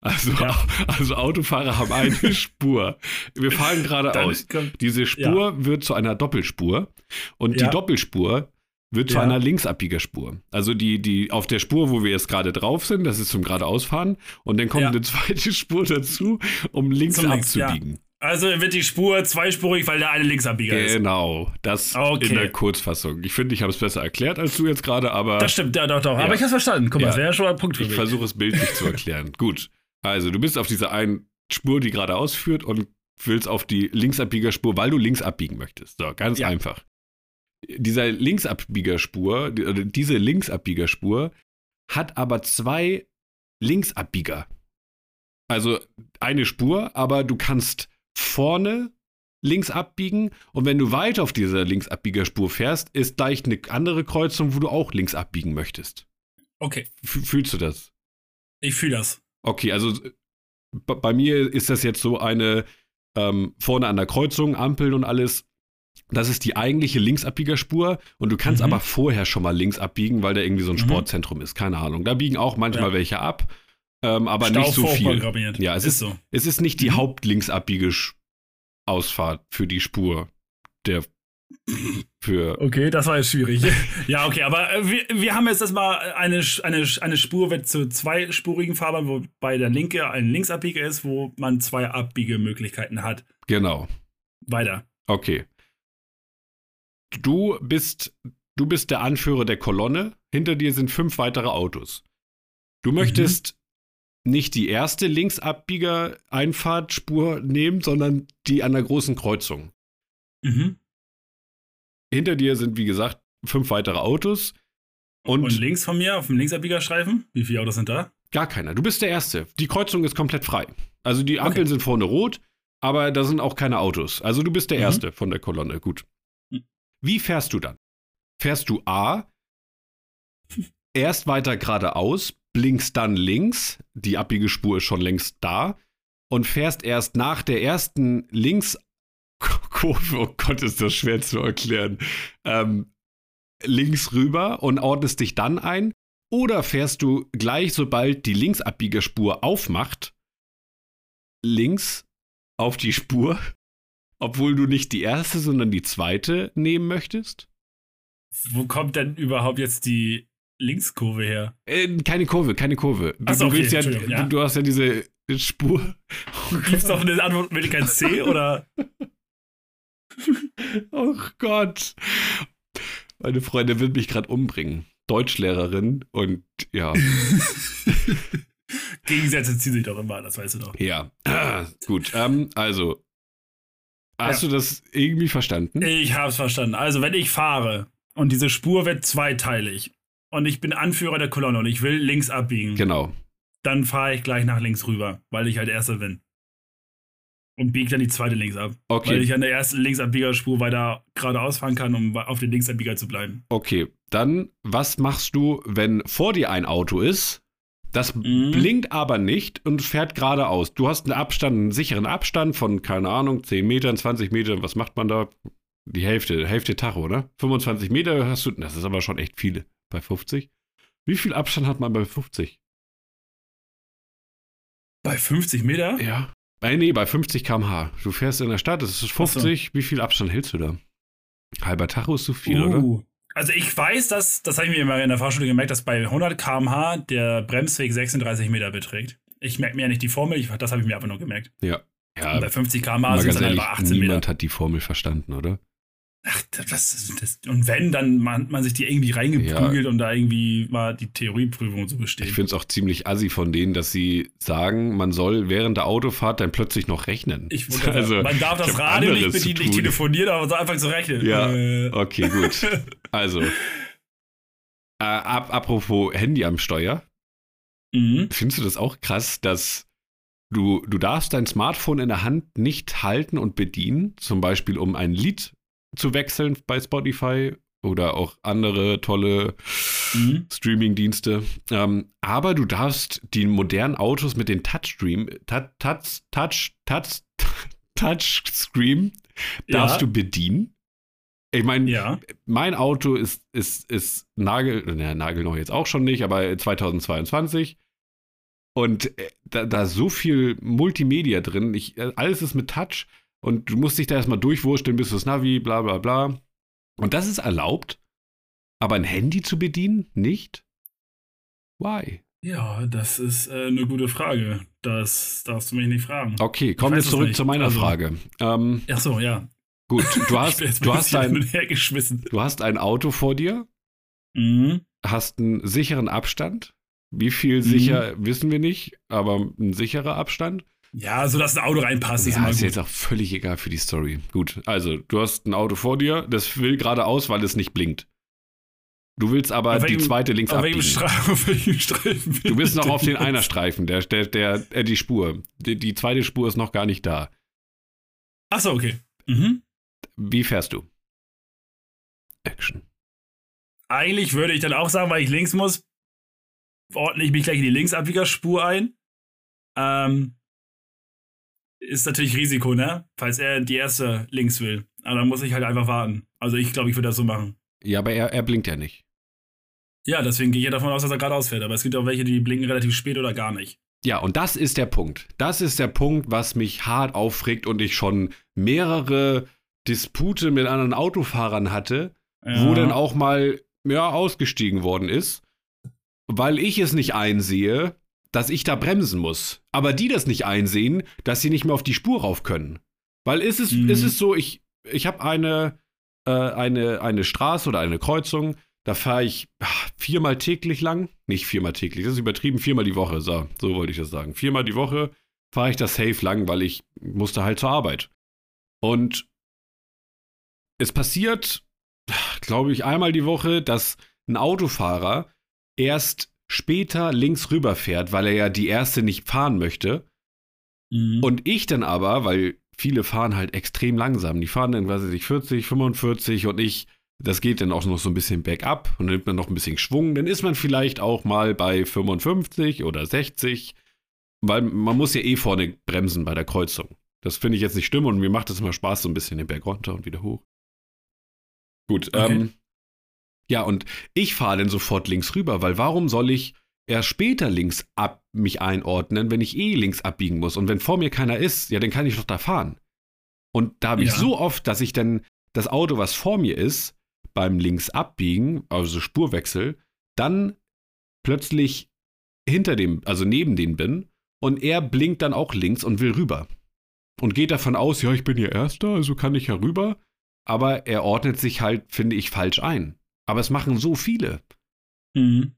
Also, ja. also Autofahrer haben eine Spur. Wir fahren geradeaus. Diese Spur ja. wird zu einer Doppelspur und ja. die Doppelspur wird zu einer Linksabbiegerspur. Also die, die auf der Spur, wo wir jetzt gerade drauf sind, das ist zum geradeausfahren und dann kommt eine zweite Spur dazu, um links zum abzubiegen. Links, also wird die Spur zweispurig, weil der eine Linksabbieger ist. Genau, das okay. in der Kurzfassung. Ich finde, ich habe es besser erklärt als du jetzt gerade, aber. Das stimmt, ja, doch, doch. Aber ich habe es verstanden. Guck mal, das wäre ja schon ein Punkt für mich. Ich versuche es bildlich zu erklären. Gut. Also, du bist auf dieser einen Spur, die geradeaus führt und willst auf die Linksabbiegerspur, weil du links abbiegen möchtest. So, ganz ja. einfach. Dieser Linksabbiegerspur, diese Linksabbiegerspur hat aber zwei Linksabbieger. Also eine Spur, aber du kannst vorne links abbiegen und wenn du weiter auf dieser Linksabbiegerspur fährst, ist gleich eine andere Kreuzung, wo du auch links abbiegen möchtest. Okay. F fühlst du das? Ich fühle das. Okay, also bei mir ist das jetzt so eine ähm, vorne an der Kreuzung, Ampeln und alles. Das ist die eigentliche Linksabbiegerspur und du kannst mhm. aber vorher schon mal links abbiegen, weil da irgendwie so ein mhm. Sportzentrum ist. Keine Ahnung. Da biegen auch manchmal ja. welche ab, ähm, aber Stau nicht so viel. Ja, es ist, ist, so. es ist nicht die mhm. Hauptlinksabbiegeausfahrt für die Spur der für. Okay, das war jetzt schwierig. ja, okay, aber äh, wir, wir haben jetzt erstmal eine, eine, eine Spur wird zu zweispurigen Fahrbahn, wobei der linke ein Linksabbieger ist, wo man zwei Abbiegemöglichkeiten hat. Genau. Weiter. Okay. Du bist, du bist der Anführer der Kolonne. Hinter dir sind fünf weitere Autos. Du mhm. möchtest mhm. nicht die erste Linksabbieger-Einfahrtspur nehmen, sondern die an der großen Kreuzung. Mhm. Hinter dir sind, wie gesagt, fünf weitere Autos. Und, und links von mir auf dem Linksabbiegerstreifen? Wie viele Autos sind da? Gar keiner. Du bist der Erste. Die Kreuzung ist komplett frei. Also die Ampeln okay. sind vorne rot, aber da sind auch keine Autos. Also du bist der mhm. Erste von der Kolonne. Gut. Hm. Wie fährst du dann? Fährst du A, erst weiter geradeaus, blinkst dann links, die Abbiegespur ist schon längst da, und fährst erst nach der ersten links Kurve, oh Gott, ist das schwer zu erklären, ähm, links rüber und ordnest dich dann ein? Oder fährst du gleich, sobald die Linksabbiegerspur aufmacht, links auf die Spur, obwohl du nicht die erste, sondern die zweite nehmen möchtest? Wo kommt denn überhaupt jetzt die Linkskurve her? Äh, keine Kurve, keine Kurve. Du, so, okay, du, ja, ja. Du, du, hast ja diese Spur. Gibt es noch eine Antwortmöglichkeit C oder? oh Gott. Meine Freundin wird mich gerade umbringen. Deutschlehrerin und ja. Gegensätze ziehen sich doch immer, das weißt du doch. Ja, gut. Ähm, also, hast ja. du das irgendwie verstanden? Ich habe es verstanden. Also, wenn ich fahre und diese Spur wird zweiteilig und ich bin Anführer der Kolonne und ich will links abbiegen. Genau. Dann fahre ich gleich nach links rüber, weil ich halt Erster bin und biegt dann die zweite links ab. Okay. Weil ich an der ersten Linksabbiegerspur weiter geradeaus fahren kann, um auf den Linksabbieger zu bleiben. Okay, dann was machst du, wenn vor dir ein Auto ist? Das mhm. blinkt aber nicht und fährt geradeaus. Du hast einen Abstand, einen sicheren Abstand von, keine Ahnung, 10 Metern, 20 Metern. Was macht man da? Die Hälfte, Hälfte Tacho, oder? 25 Meter hast du, das ist aber schon echt viele bei 50. Wie viel Abstand hat man bei 50? Bei 50 Meter? Ja. Äh, nee, bei 50 km/h. Du fährst in der Stadt, das ist 50. So. Wie viel Abstand hältst du da? Halber Tacho ist zu viel, uh, oder? Also ich weiß, dass, das habe ich mir mal in der Fahrschule gemerkt, dass bei 100 km/h der Bremsweg 36 Meter beträgt. Ich merke mir ja nicht die Formel, ich, das habe ich mir einfach nur gemerkt. Ja. Ja, Und bei 50 km/h sind es dann einfach 18 niemand Meter. hat die Formel verstanden, oder? Ach, das, das, und wenn, dann man, man sich die irgendwie reingeprügelt und da irgendwie mal die Theorieprüfung so besteht. Ich finde es auch ziemlich assi von denen, dass sie sagen, man soll während der Autofahrt dann plötzlich noch rechnen. Ich wollte Also, man darf das Radio nicht zu bedienen, nicht telefonieren, aber so einfach zu rechnen. Ja. Äh, Okay, gut. Also, äh, ab, apropos Handy am Steuer. mhm. Findest du das auch krass, dass du, du darfst dein Smartphone in der Hand nicht halten und bedienen, zum Beispiel um ein Lied zu wechseln bei Spotify oder auch andere tolle Mhm. Streaming-Dienste. Ähm, aber du darfst die modernen Autos mit den Touchstream, Touch, Touch, Touch, Touch, Touchscreen darfst Ja. du bedienen. Ich meine, Ja. mein Auto ist, ist, ist Nagel, naja, Nagel noch jetzt auch schon nicht, aber 2022. Und äh, da, da ist so viel Multimedia drin. Ich, äh, alles ist mit Touch und du musst dich da erstmal durchwursteln, bis das Navi, bla bla bla. Und das ist erlaubt, aber ein Handy zu bedienen, nicht? Why? Ja, das ist äh, eine gute Frage. Das darfst du mich nicht fragen. Okay, kommen wir zurück zu meiner Also- Frage. Ähm, Ach so, ja. gut, du hast, du, ein hast ein, du hast ein Auto vor dir, Mhm. hast einen sicheren Abstand. Wie viel Mhm. sicher wissen wir nicht, aber ein sicherer Abstand. Ja, so dass ein Auto reinpasst, ist ja, ist gut. jetzt auch völlig egal für die Story. Gut, also du hast ein Auto vor dir, das will geradeaus, weil es nicht blinkt. Du willst aber Auf die welchem- zweite links Auf welchem, abbiegen. Auf welchem Streifen? Du bist noch auf den bin ich Einerstreifen, der, der, der, äh, die Spur. Die, die zweite Spur ist noch gar nicht da. Ach so, okay. Mhm. Wie fährst du? Action. Eigentlich würde ich dann auch sagen, weil ich links muss, ordne ich mich gleich in die Linksabbiegerspur ein. Ähm, ist natürlich Risiko, ne? Falls er die erste links will. Aber dann muss ich halt einfach warten. Also ich glaube, ich würde das so machen. Ja, aber er, er blinkt ja nicht. Ja, deswegen gehe ich ja davon aus, dass er geradeaus fährt. Aber es gibt auch welche, die blinken relativ spät oder gar nicht. Ja, und das ist der Punkt. Das ist der Punkt, was mich hart aufregt und ich schon mehrere Dispute mit anderen Autofahrern hatte, wo dann auch mal ja, ausgestiegen worden ist, weil ich es nicht einsehe, dass ich da bremsen muss. Aber die das nicht einsehen, dass sie nicht mehr auf die Spur rauf können. Weil ist es, Mhm. ist es so, ich, ich habe eine, äh, eine, eine Straße oder eine Kreuzung, da fahre ich ah, viermal täglich lang. Nicht viermal täglich, das ist übertrieben, viermal die Woche. So, so wollte ich das sagen. Viermal die Woche fahre ich das safe lang, weil ich musste halt zur Arbeit. Und es passiert, glaube ich, einmal die Woche, dass ein Autofahrer erst später links rüberfährt, weil er ja die erste nicht fahren möchte. Mhm. Und ich dann aber, weil viele fahren halt extrem langsam, die fahren dann, weiß ich nicht, 40, 45 und ich, das geht dann auch noch so ein bisschen bergab und dann nimmt man noch ein bisschen Schwung, dann ist man vielleicht auch mal bei 55 oder 60, weil man muss ja eh vorne bremsen bei der Kreuzung. Das finde ich jetzt nicht schlimm und mir macht es immer Spaß, so ein bisschen den Berg runter und wieder hoch. Gut, Okay. ähm, ja, und ich fahre dann sofort links rüber, weil warum soll ich erst später links ab mich einordnen, wenn ich eh links abbiegen muss? Und wenn vor mir keiner ist, ja, dann kann ich doch da fahren. Und da habe ich Ja. so oft, dass ich dann das Auto, was vor mir ist, beim links abbiegen, also Spurwechsel, dann plötzlich hinter dem, also neben den bin und er blinkt dann auch links und will rüber. Und geht davon aus, ja, ich bin ja Erster, also kann ich ja rüber. Aber er ordnet sich halt, finde ich, falsch ein. Aber es machen so viele. Mhm.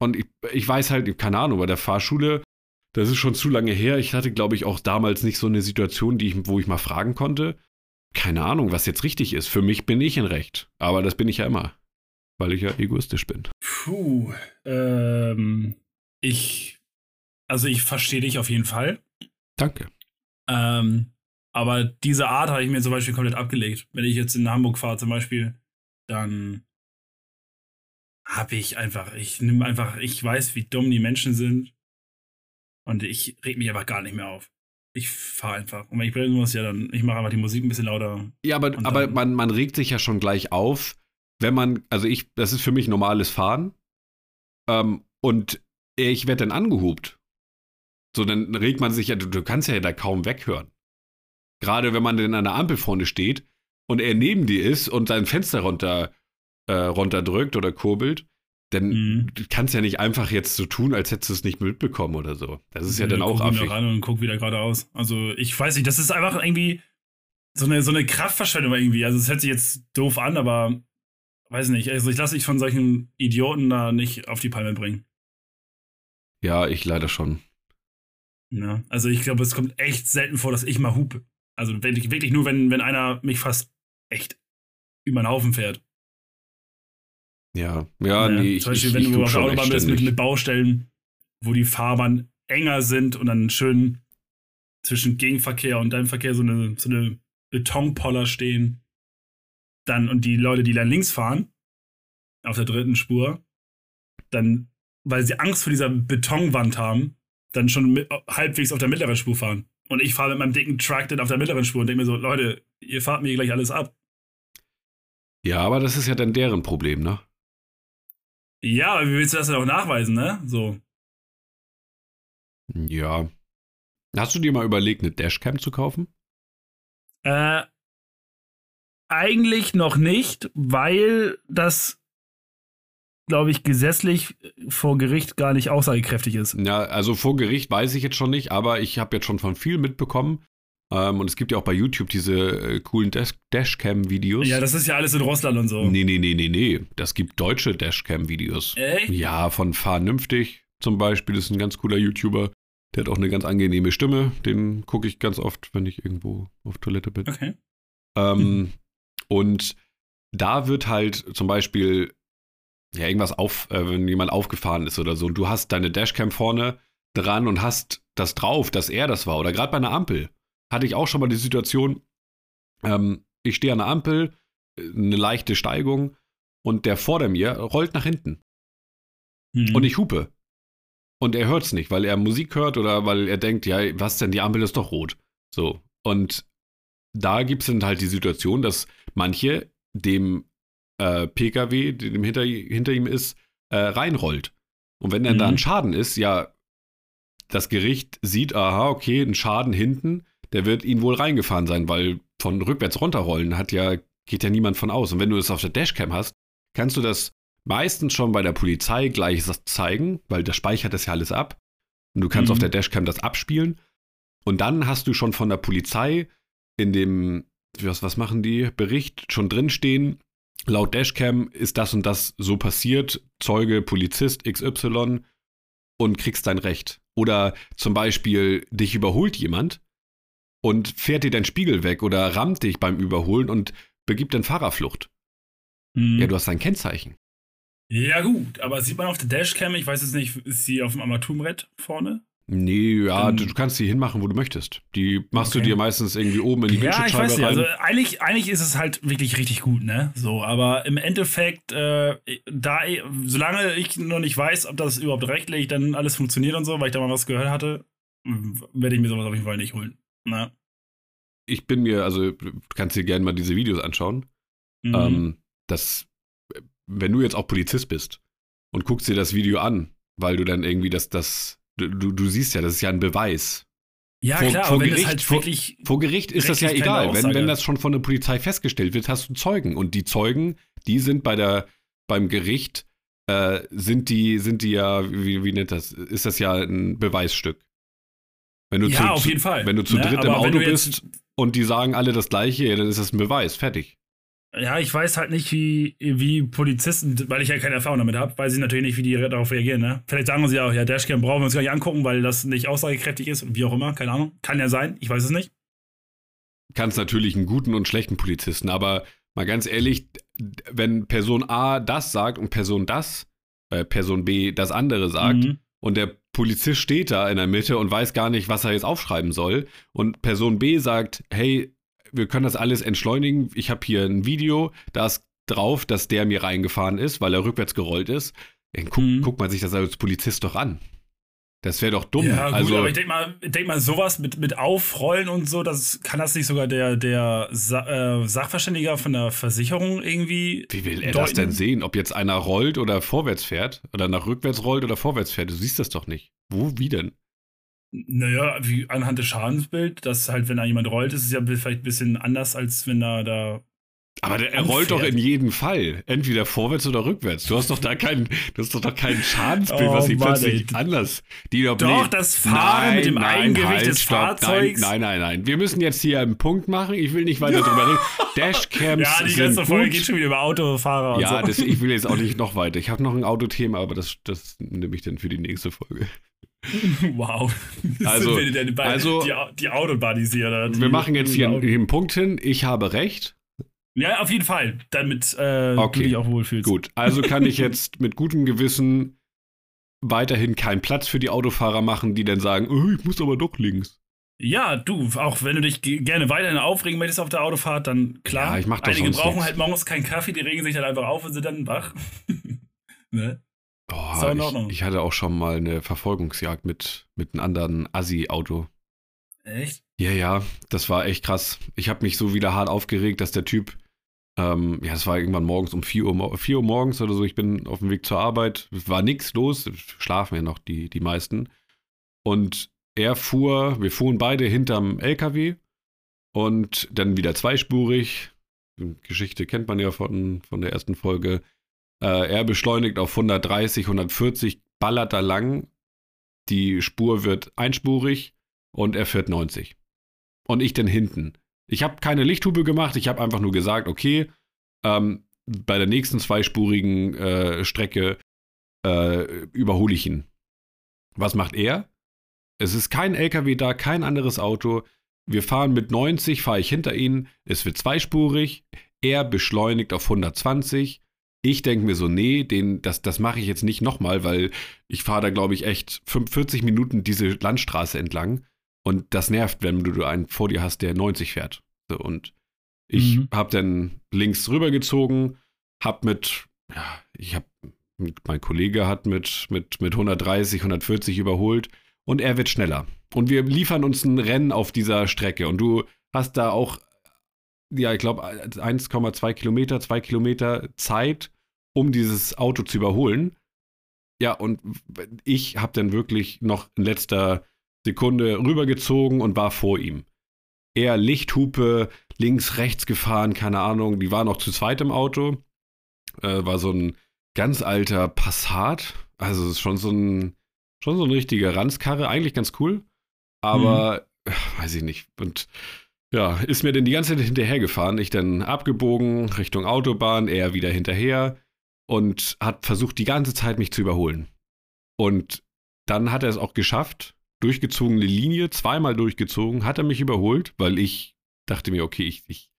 Und ich, ich weiß halt, keine Ahnung, bei der Fahrschule, das ist schon zu lange her. Ich hatte, glaube ich, auch damals nicht so eine Situation, die ich, wo ich mal fragen konnte. Keine Ahnung, was jetzt richtig ist. Für mich bin ich in Recht. Aber das bin ich ja immer. Weil ich ja egoistisch bin. Puh. Ähm, ich. Also ich verstehe dich auf jeden Fall. Danke. Ähm, aber diese Art habe ich mir zum Beispiel komplett abgelegt. Wenn ich jetzt in Hamburg fahre zum Beispiel, dann habe ich einfach, ich nehme einfach, ich weiß, wie dumm die Menschen sind und ich reg mich einfach gar nicht mehr auf. Ich fahre einfach. Und wenn ich bremsen muss, ja, dann, ich mache einfach die Musik ein bisschen lauter. Ja, aber, aber man, man regt sich ja schon gleich auf, wenn man, also ich, das ist für mich normales Fahren. Ähm, und ich werde dann angehupt. So, dann regt man sich ja, du, du kannst ja da kaum weghören. Gerade wenn man denn an der Ampel vorne steht und er neben dir ist und sein Fenster runter äh, runterdrückt oder kurbelt, dann Mhm. du kannst ja nicht einfach jetzt so tun, als hättest du es nicht mitbekommen oder so. Das ist ja Nö, dann auch affig. doch an und guck wieder geradeaus. Also ich weiß nicht, das ist einfach irgendwie so eine, so eine Kraftverschwendung irgendwie. Also es hört sich jetzt doof an, aber weiß nicht. Also ich lasse mich von solchen Idioten da nicht auf die Palme bringen. Ja, ich leider schon. Ja, also ich glaube, es kommt echt selten vor, dass ich mal hupe. Also wirklich, wirklich nur, wenn, wenn einer mich fast echt über den Haufen fährt. Ja, ja, nee, ich, Zum Beispiel, ich, wenn ich du guck auf der Autobahn bist mit, mit Baustellen, wo die Fahrbahn enger sind und dann schön zwischen Gegenverkehr und deinem Verkehr so eine, so eine Betonpoller stehen. Dann, und die Leute, die dann links fahren, auf der dritten Spur, dann, weil sie Angst vor dieser Betonwand haben, dann schon mit, halbwegs auf der mittleren Spur fahren. Und ich fahre mit meinem dicken Truck dann auf der mittleren Spur und denke mir so, Leute, ihr fahrt mir gleich alles ab. Ja, aber das ist ja dann deren Problem, ne? Ja, aber wie willst du das denn auch nachweisen, ne? So. Ja. Hast du dir mal überlegt, eine Dashcam zu kaufen? Äh, eigentlich noch nicht, weil das, glaube ich, gesetzlich vor Gericht gar nicht aussagekräftig ist. Ja, also vor Gericht weiß ich jetzt schon nicht, aber ich habe jetzt schon von viel mitbekommen. Ähm, und es gibt ja auch bei YouTube diese äh, coolen Dash Dashcam-Videos. Ja, das ist ja alles in Russland und so. Nee, nee, nee, nee, nee. Das gibt deutsche Dashcam-Videos. Echt? Ja, von Vernünftig zum Beispiel. Das ist ein ganz cooler YouTuber. Der hat auch eine ganz angenehme Stimme. Den gucke ich ganz oft, wenn ich irgendwo auf Toilette bin. Okay. Ähm, Und da wird halt zum Beispiel ja irgendwas auf, äh, wenn jemand aufgefahren ist oder so und du hast deine Dashcam vorne dran und hast das drauf, dass er das war. Oder gerade bei einer Ampel hatte ich auch schon mal die Situation, ähm, ich stehe an einer Ampel, äh, eine leichte Steigung und der vor mir rollt nach hinten Mhm. und ich hupe. Und er hört es nicht, weil er Musik hört oder weil er denkt, ja, was denn, die Ampel ist doch rot. So. Und da gibt es dann halt die Situation, dass manche dem äh, PKW, der dem hinter, hinter ihm ist, äh, reinrollt. Und wenn dann da Mhm. ein Schaden ist, ja, das Gericht sieht, aha, okay, ein Schaden hinten, der wird ihn wohl reingefahren sein, weil von rückwärts runterrollen hat ja, geht ja niemand von aus. Und wenn du das auf der Dashcam hast, kannst du das meistens schon bei der Polizei gleich zeigen, weil der speichert das ja alles ab. Und du kannst Mhm. auf der Dashcam das abspielen. Und dann hast du schon von der Polizei in dem, was, was machen die, Bericht schon drinstehen, laut Dashcam ist das und das so passiert, Zeuge, Polizist XY und kriegst dein Recht. Oder zum Beispiel, dich überholt jemand und fährt dir deinen Spiegel weg oder rammt dich beim Überholen und begibt dann Fahrerflucht. Mhm. Ja, du hast dein Kennzeichen. ja, gut, aber sieht man auf der Dashcam, ich weiß jetzt nicht, ist sie auf dem Armaturenbrett vorne? Nee, ja, Dann- du, du kannst die hinmachen, wo du möchtest. Die machst du Okay. dir meistens irgendwie oben in die Ja, ich weiß nicht. rein. Also eigentlich, eigentlich ist es halt wirklich richtig gut, ne? So, aber im Endeffekt, äh, da, solange ich noch nicht weiß, ob das überhaupt rechtlich dann alles funktioniert und so, weil ich da mal was gehört hatte, werde ich mir sowas auf jeden Fall nicht holen. Ne? ich bin mir, also du kannst dir gerne mal diese Videos anschauen. Mhm. Ähm, das, wenn du jetzt auch Polizist bist und guckst dir das Video an, weil du dann irgendwie das, das, du, du siehst ja, das ist ja ein Beweis. ja, vor- klar, vor aber wenn Gericht- es halt vor- wirklich. Vor Gericht ist das ja egal. Wenn, wenn das schon von der Polizei festgestellt wird, hast du Zeugen. Und die Zeugen, die sind bei der, beim Gericht, äh, sind die, sind die ja, wie, wie nennt das, ist das ja ein Beweisstück. Wenn du ja, zu, auf jeden Fall. wenn du zu ne? dritt im Aber wenn Auto bist und die sagen alle das Gleiche, ja, dann ist das ein Beweis. Fertig. Ja, ich weiß halt nicht, wie, wie Polizisten, weil ich ja keine Erfahrung damit habe, weiß ich natürlich nicht, wie die darauf reagieren. Ne? Vielleicht sagen sie auch, ja, Dashcam brauchen wir uns gar nicht angucken, weil das nicht aussagekräftig ist, wie auch immer, keine Ahnung. Kann ja sein, ich weiß es nicht. kannst natürlich einen guten und schlechten Polizisten, aber mal ganz ehrlich, wenn Person A das sagt und Person das, äh, Person B das andere sagt Mhm. und der Polizist steht da in der Mitte und weiß gar nicht, was er jetzt aufschreiben soll und Person B sagt, hey, wir können das alles entschleunigen, ich habe hier ein Video, da ist drauf, dass der mir reingefahren ist, weil er rückwärts gerollt ist, dann guck, Mhm. guckt man sich das als Polizist doch an. Das wäre doch dumm. Ja, gut, also, aber ich denke mal, ich denk mal, sowas mit, mit Aufrollen und so, das kann das nicht sogar der, der Sa äh, Sachverständiger von der Versicherung irgendwie. Wie will er das deuten? denn sehen? Ob jetzt einer rollt oder vorwärts fährt? Oder nach rückwärts rollt oder vorwärts fährt? Du siehst das doch nicht. Wo, wie denn? Naja, wie anhand des Schadensbilds, dass halt, wenn da jemand rollt, ist es ja vielleicht ein bisschen anders, als wenn da da. Aber der, er rollt doch in jedem Fall. Entweder vorwärts oder rückwärts. Du hast doch da keinen, du hast doch, doch kein Schadensbild, Oh was sich plötzlich anders. Die Doch, das Fahren mit dem Eigengewicht des stopp. Fahrzeugs. Nein, nein, nein, nein. Wir müssen jetzt hier einen Punkt machen. Ich will nicht weiter drüber reden. Dashcams Ja, die sind ganze Folge gut. geht schon wieder über Autofahrer und Ja, so. das, ich will jetzt auch nicht noch weiter. Ich habe noch ein Autothema, aber das, das nehme ich dann für die nächste Folge. wow. Das Also- sind wir denn bei- also- die, die Autobuddies hier. Oder? Wir Die- machen jetzt die hier einen Punkt hin. Ich habe recht. Ja, auf jeden Fall. Damit äh, Okay, du dich auch wohlfühlst. Gut, also kann ich jetzt mit gutem Gewissen weiterhin keinen Platz für die Autofahrer machen, die dann sagen, oh, ich muss aber doch links. Ja, du, auch wenn du dich ge- gerne weiterhin aufregen möchtest auf der Autofahrt, dann klar. Ja, ich mach doch Einige brauchen nichts. halt morgens keinen Kaffee, die regen sich dann einfach auf und sind dann wach. ne? Ordnung. ich, ich hatte auch schon mal eine Verfolgungsjagd mit, mit einem anderen Assi-Auto. Echt? Ja, ja, das war echt krass. Ich habe mich so wieder hart aufgeregt, dass der Typ, ähm, ja, es war irgendwann morgens um 4 Uhr, mo- 4 Uhr morgens oder so, ich bin auf dem Weg zur Arbeit, war nichts los, schlafen ja noch die, die meisten. Und er fuhr, wir fuhren beide hinterm LKW und dann wieder zweispurig. Geschichte kennt man ja von, von der ersten Folge. Äh, er beschleunigt auf 130, 140, ballert da lang. Die Spur wird einspurig und er fährt 90. Und ich dann hinten. Ich habe keine Lichthupe gemacht, ich habe einfach nur gesagt, okay, ähm, bei der nächsten zweispurigen äh, Strecke äh, überhole ich ihn. Was macht er? Es ist kein LKW da, kein anderes Auto. Wir fahren mit 90, fahre ich hinter ihn. Es wird zweispurig. Er beschleunigt auf 120. Ich denke mir so, nee, den, das, das mache ich jetzt nicht nochmal, weil ich fahre da, glaube ich, echt 45 Minuten diese Landstraße entlang. Und das nervt, wenn du einen vor dir hast, der 90 fährt. So, und ich Mhm. habe dann links rübergezogen, hab mit, ja, ich habe, mein Kollege hat mit, mit, mit 130, 140 überholt und er wird schneller. Und wir liefern uns ein Rennen auf dieser Strecke und du hast da auch, ja, ich glaube, 1,2 Kilometer, 2 Kilometer Zeit, um dieses Auto zu überholen. Ja, und ich habe dann wirklich noch in letzter Sekunde rübergezogen und war vor ihm. Er Lichthupe, links, rechts gefahren, keine Ahnung. Die war noch zu zweit im Auto. Äh, war so ein ganz alter Passat. Also es ist schon so ein, schon so ein richtiger Ranzkarre. Eigentlich ganz cool. Aber äh, weiß ich nicht. Und ja, ist mir dann die ganze Zeit hinterhergefahren. Ich dann abgebogen Richtung Autobahn, er wieder hinterher und hat versucht, die ganze Zeit mich zu überholen. Und dann hat er es auch geschafft, durchgezogene Linie, zweimal durchgezogen, hat er mich überholt, weil ich dachte mir, okay, ich, ich,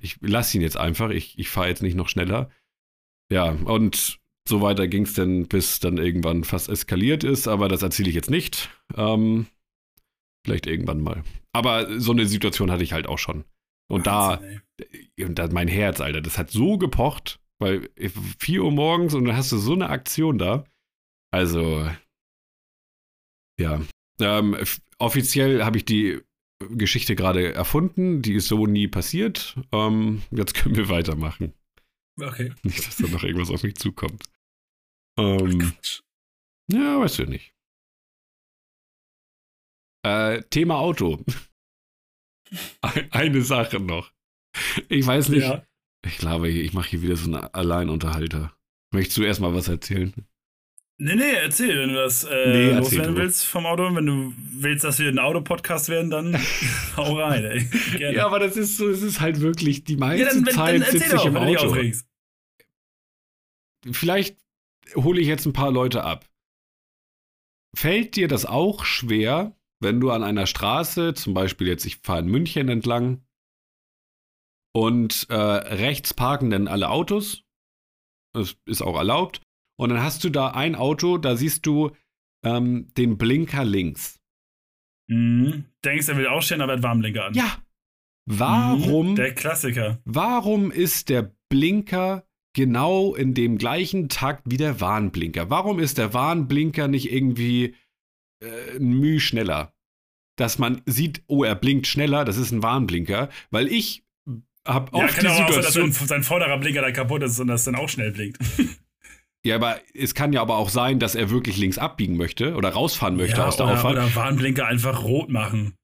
ich lasse ihn jetzt einfach, ich, ich fahre jetzt nicht noch schneller. Ja, und so weiter ging es dann, bis dann irgendwann fast eskaliert ist, aber das erzähle ich jetzt nicht. Ähm, vielleicht irgendwann mal. Aber so eine Situation hatte ich halt auch schon. Und da, Wahnsinn, und da mein Herz, Alter, das hat so gepocht, weil 4 Uhr morgens und dann hast du so eine Aktion da. Also, ja. Ähm, offiziell habe ich die Geschichte gerade erfunden, die ist so nie passiert. Ähm, jetzt können wir weitermachen. Okay. Nicht, dass da noch irgendwas auf mich zukommt. Ähm, Quatsch. ja, weißt du nicht. Äh, Thema Auto. Ein- Eine Sache noch. Ich weiß nicht, Ja. Ich glaube, ich mache hier wieder so einen Alleinunterhalter. Möchtest du erstmal was erzählen? Nee, nee, erzähl, wenn du das äh, Nee, loswerden du. willst vom Auto. Wenn du willst, dass wir ein Autopodcast werden, dann hau rein, ey. Gerne. Ja, aber das ist so, es ist halt wirklich die meiste Ja, dann, Zeit dann sitze ich im Auto. Vielleicht hole ich jetzt ein paar Leute ab. Fällt dir das auch schwer, wenn du an einer Straße, zum Beispiel jetzt, ich fahre in München entlang und äh, rechts parken dann alle Autos, das ist auch erlaubt, und dann hast du da ein Auto, da siehst du ähm, den Blinker links. Mhm. Denkst, er will ausstellen, aber er hat Warnblinker an. Ja. Warum, Mhm. Der Klassiker. warum ist der Blinker genau in dem gleichen Takt wie der Warnblinker? Warum ist der Warnblinker nicht irgendwie äh, ein Mühe schneller? Dass man sieht, oh, er blinkt schneller, das ist ein Warnblinker, weil ich habe Ja, oft kann die auch sein, dass Situation. sein, sein vorderer Blinker da kaputt ist und das dann auch schnell blinkt. Ja, aber es kann ja aber auch sein, dass er wirklich links abbiegen möchte oder rausfahren möchte ja, aus der oder, Auffahrt. oder Warnblinker einfach rot machen.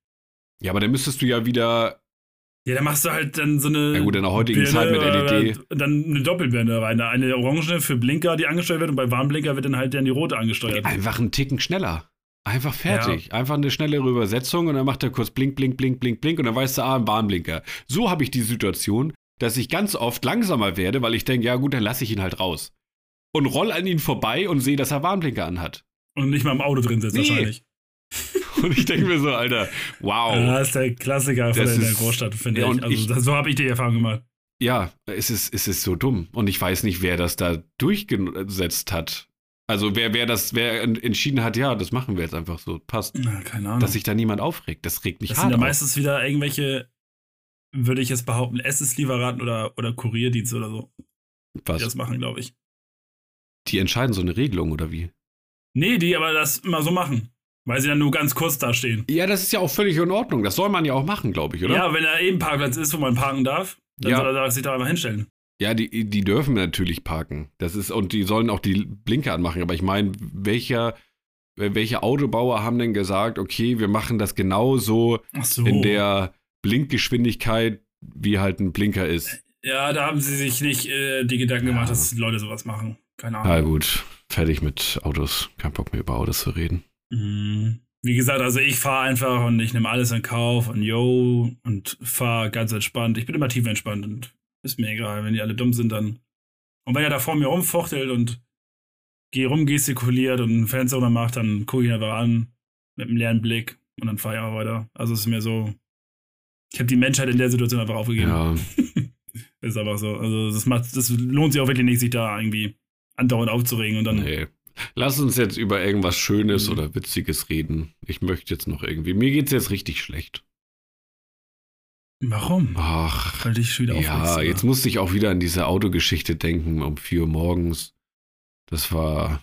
Ja, aber dann müsstest du ja wieder Ja, dann machst du halt dann so eine. Ja gut, in der heutigen Birne Zeit mit oder- LED. Dann eine Doppelbirne rein. Eine orange für Blinker, die angesteuert wird, und bei Warnblinker wird dann halt dann die rote angesteuert. Einfach einen Ticken schneller. Einfach fertig. Einfach eine schnellere Übersetzung und dann macht er kurz blink, blink, blink, blink, blink und dann weißt du, ah, ein Warnblinker. So habe ich die Situation, dass ich ganz oft langsamer werde, weil ich denke, ja gut, dann lasse ich ihn halt raus. Und roll an ihn vorbei und sehe, dass er Warnblinker anhat. Und nicht mal im Auto drin sitzt Nee. wahrscheinlich. Und ich denke mir so, Alter, wow. Ja, das ist der Klassiker von Das der, der Großstadt, finde Ja, ich. Also ich- das, so habe ich die Erfahrung gemacht. Ja, es ist, es ist so dumm. Und ich weiß nicht, wer das da durchgesetzt hat. Also wer, wer das, wer en- entschieden hat, ja, das machen wir jetzt einfach so. Passt. Na, keine Ahnung. Dass sich da niemand aufregt. Das regt mich das sind hart ja auf. meistens wieder irgendwelche, würde ich jetzt behaupten, Essenslieferanten oder, oder Kurierdienste oder so, die Was? das machen, glaube ich. Die entscheiden so eine Regelung oder wie? Nee, die aber das immer so machen. Weil sie dann nur ganz kurz da stehen. Ja, das ist ja auch völlig in Ordnung. Das soll man ja auch machen, glaube ich, oder? Ja, wenn da eben Parkplatz ist, wo man parken darf, dann Ja. soll er sich da einfach hinstellen. Ja, die, die dürfen natürlich parken. Das ist, und die sollen auch die Blinker anmachen. Aber ich meine, welcher, welche Autobauer haben denn gesagt, okay, wir machen das genauso so. in der Blinkgeschwindigkeit, wie halt ein Blinker ist? ja, da haben sie sich nicht äh, die Gedanken gemacht, Ja. dass Leute sowas machen. Keine Ahnung. Na gut, fertig mit Autos. Kein Bock mehr über Autos zu reden. Mhm. Wie gesagt, also ich fahre einfach und ich nehme alles in Kauf und yo und fahre ganz entspannt. Ich bin immer tief entspannt und ist mir egal, wenn die alle dumm sind, dann. Und wenn er da vor mir rumfuchtelt und geh rumgestikuliert und ein Fenster runter macht, dann gucke ich ihn einfach an mit einem leeren Blick und dann fahre ich einfach weiter. Also es ist mir so. Ich habe die Menschheit in der Situation einfach aufgegeben. Ja, Ist einfach so. Also das macht, das lohnt sich auch wirklich nicht, sich da irgendwie andauernd aufzuregen und dann. nee. Lass uns jetzt über irgendwas Schönes Mhm. oder Witziges reden. Ich möchte jetzt noch irgendwie. Mir geht's jetzt richtig schlecht. Warum? Ach, Weil schon wieder Ja, jetzt musste ich auch wieder an diese Autogeschichte denken um 4 Uhr morgens. Das war.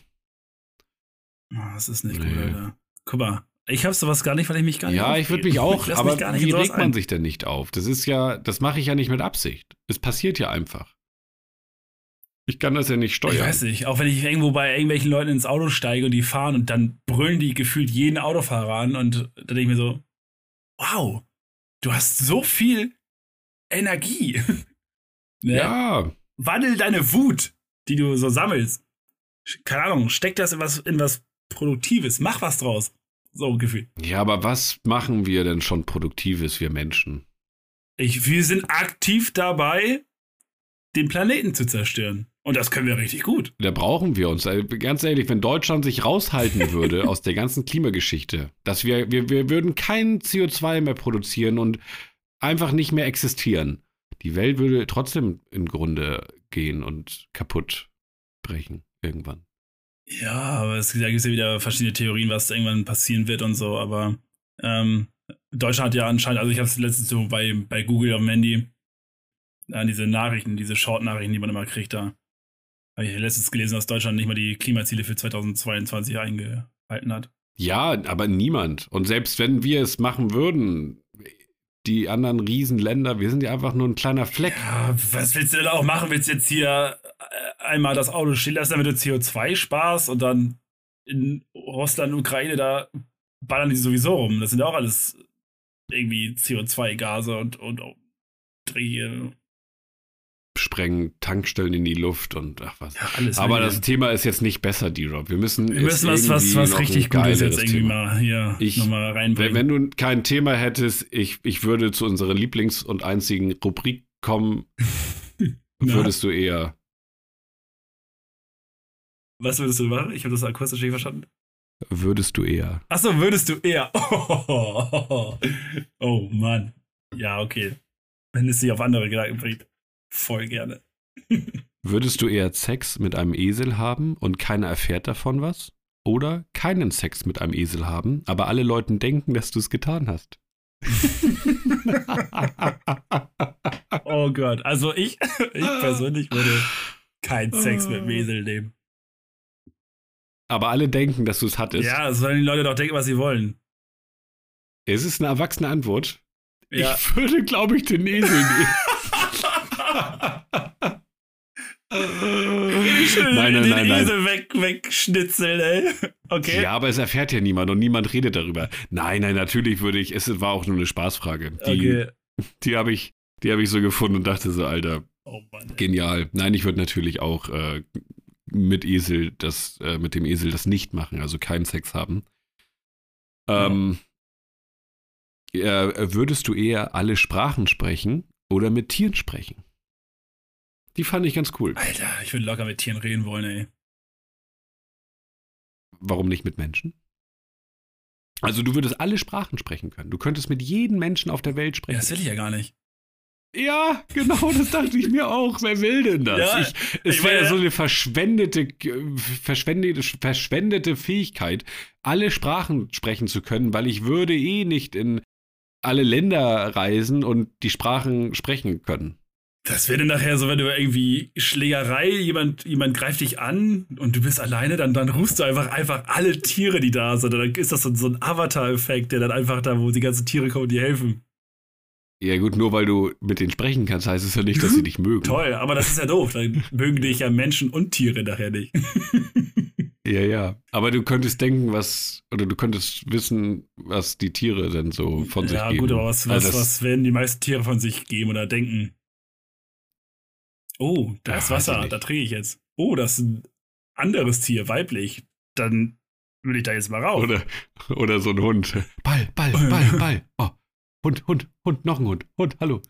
Ah, das ist nicht Nee. gut, Alter. Guck mal, ich hab sowas gar nicht, weil ich mich gar nicht Ja, ich würde mich auch, aber mich gar nicht wie regt man ein. sich denn nicht auf? Das ist ja, das mache ich ja nicht mit Absicht. Es passiert ja einfach. Ich kann das ja nicht steuern. Ich weiß nicht, auch wenn ich irgendwo bei irgendwelchen Leuten ins Auto steige und die fahren und dann brüllen die gefühlt jeden Autofahrer an und da denke ich mir so, wow, du hast so viel Energie. ne? Ja, Wandel deine Wut, die du so sammelst. Keine Ahnung, steck das in was, in was Produktives, mach was draus. So gefühlt. ja, aber was machen wir denn schon Produktives, wir Menschen? Ich, wir sind aktiv dabei, den Planeten zu zerstören. Und das können wir richtig gut. Da brauchen wir uns. Also, Ganz ehrlich, wenn Deutschland sich raushalten würde aus der ganzen Klimageschichte, dass wir, wir, wir würden kein CO2 mehr produzieren und einfach nicht mehr existieren. Die Welt würde trotzdem im Grunde gehen und kaputt brechen irgendwann. Ja, aber es, da gibt es ja wieder verschiedene Theorien, was irgendwann passieren wird und so. Aber ähm, Deutschland hat ja anscheinend, also ich habe es letztens so bei, bei Google auf dem Handy, äh, diese Nachrichten, diese Short-Nachrichten, die man immer kriegt, da habe ich letztens gelesen, dass Deutschland nicht mal die Klimaziele für 2022 eingehalten hat. Ja, aber niemand. Und selbst wenn wir es machen würden, die anderen Riesenländer, wir sind ja einfach nur ein kleiner Fleck. Ja, was willst du denn auch machen? Willst du jetzt hier äh, einmal das Auto stehen lassen, damit du CO2 sparst und dann in Russland, Ukraine, da ballern die sowieso rum. Das sind ja auch alles irgendwie CO2-Gase und, und oh, Dreh. Sprengen Tankstellen in die Luft und ach was. Ja, alles. Aber das Thema ist jetzt nicht besser, D-Rob. Wir müssen, wir müssen was, was, irgendwie was richtig Gutes jetzt irgendwie Thema. mal hier Ich- nochmal Wenn, reinbringen. wenn du kein Thema hättest, ich, ich würde zu unserer Lieblings- und einzigen Rubrik kommen, würdest du eher. was würdest du machen? Ich habe das akustisch nicht verstanden. Würdest du eher. Achso, würdest du eher. Oh, oh Mann. Ja, okay. Wenn es dich auf andere Gedanken bringt. Voll gerne. Würdest du eher Sex mit einem Esel haben und keiner erfährt davon was? Oder keinen Sex mit einem Esel haben, aber alle Leuten denken, dass du es getan hast? Oh Gott. Also ich, ich persönlich würde keinen Sex mit Mesel nehmen. aber alle denken, dass du es hattest. Ja, sollen die Leute doch denken, was sie wollen. Es ist eine erwachsene Antwort. Ja. Ich würde, glaube ich, den Esel nehmen. Schön nein, nein, nein, nein. Esel weg, wegschnitzeln, ey. Okay. Ja, aber es erfährt ja niemand und niemand redet darüber. Nein, nein, natürlich würde ich, es war auch nur eine Spaßfrage. Die, okay. Die habe ich, die habe ich so gefunden und dachte so, Alter, Oh Mann. genial. Nein, ich würde natürlich auch äh, mit Esel das, äh, mit dem Esel das nicht machen, also keinen Sex haben. Ähm, äh, würdest du eher alle Sprachen sprechen oder mit Tieren sprechen? Die fand ich ganz cool. Alter, ich würde locker mit Tieren reden wollen, ey. Warum nicht mit Menschen? Also du würdest alle Sprachen sprechen können. Du könntest mit jedem Menschen auf der Welt Ja, sprechen. das will ich ja gar nicht. Ja, genau, das dachte ich mir auch. Wer will denn das? Ja, ich, es wäre meine- so eine verschwendete, verschwendete, verschwendete Fähigkeit, alle Sprachen sprechen zu können, weil ich würde eh nicht in alle Länder reisen und die Sprachen sprechen können. Das wäre nachher so, wenn du irgendwie Schlägerei, jemand, jemand greift dich an und du bist alleine, dann, dann rufst du einfach, einfach alle Tiere, die da sind. Und dann ist das so, so ein Avatar-Effekt, der dann einfach da, wo die ganzen Tiere kommen dir helfen. Ja gut, nur weil du mit denen sprechen kannst, heißt es ja nicht, dass sie dich mögen. Toll, aber das ist ja doof. Dann mögen dich ja Menschen und Tiere nachher nicht. Ja, ja. Aber du könntest denken, was, oder du könntest wissen, was die Tiere denn so von sich ja, geben. gut, aber was, was, Also was werden die meisten Tiere von sich geben oder denken? Oh, da Ja, ist Wasser, da trinke ich jetzt. Oh, das ist ein anderes Tier, weiblich. Dann will ich da jetzt mal raus. Oder, oder so ein Hund. Ball, Ball, Ball, Ball. Oh, Hund, Hund, Hund, noch ein Hund. Hund, hallo.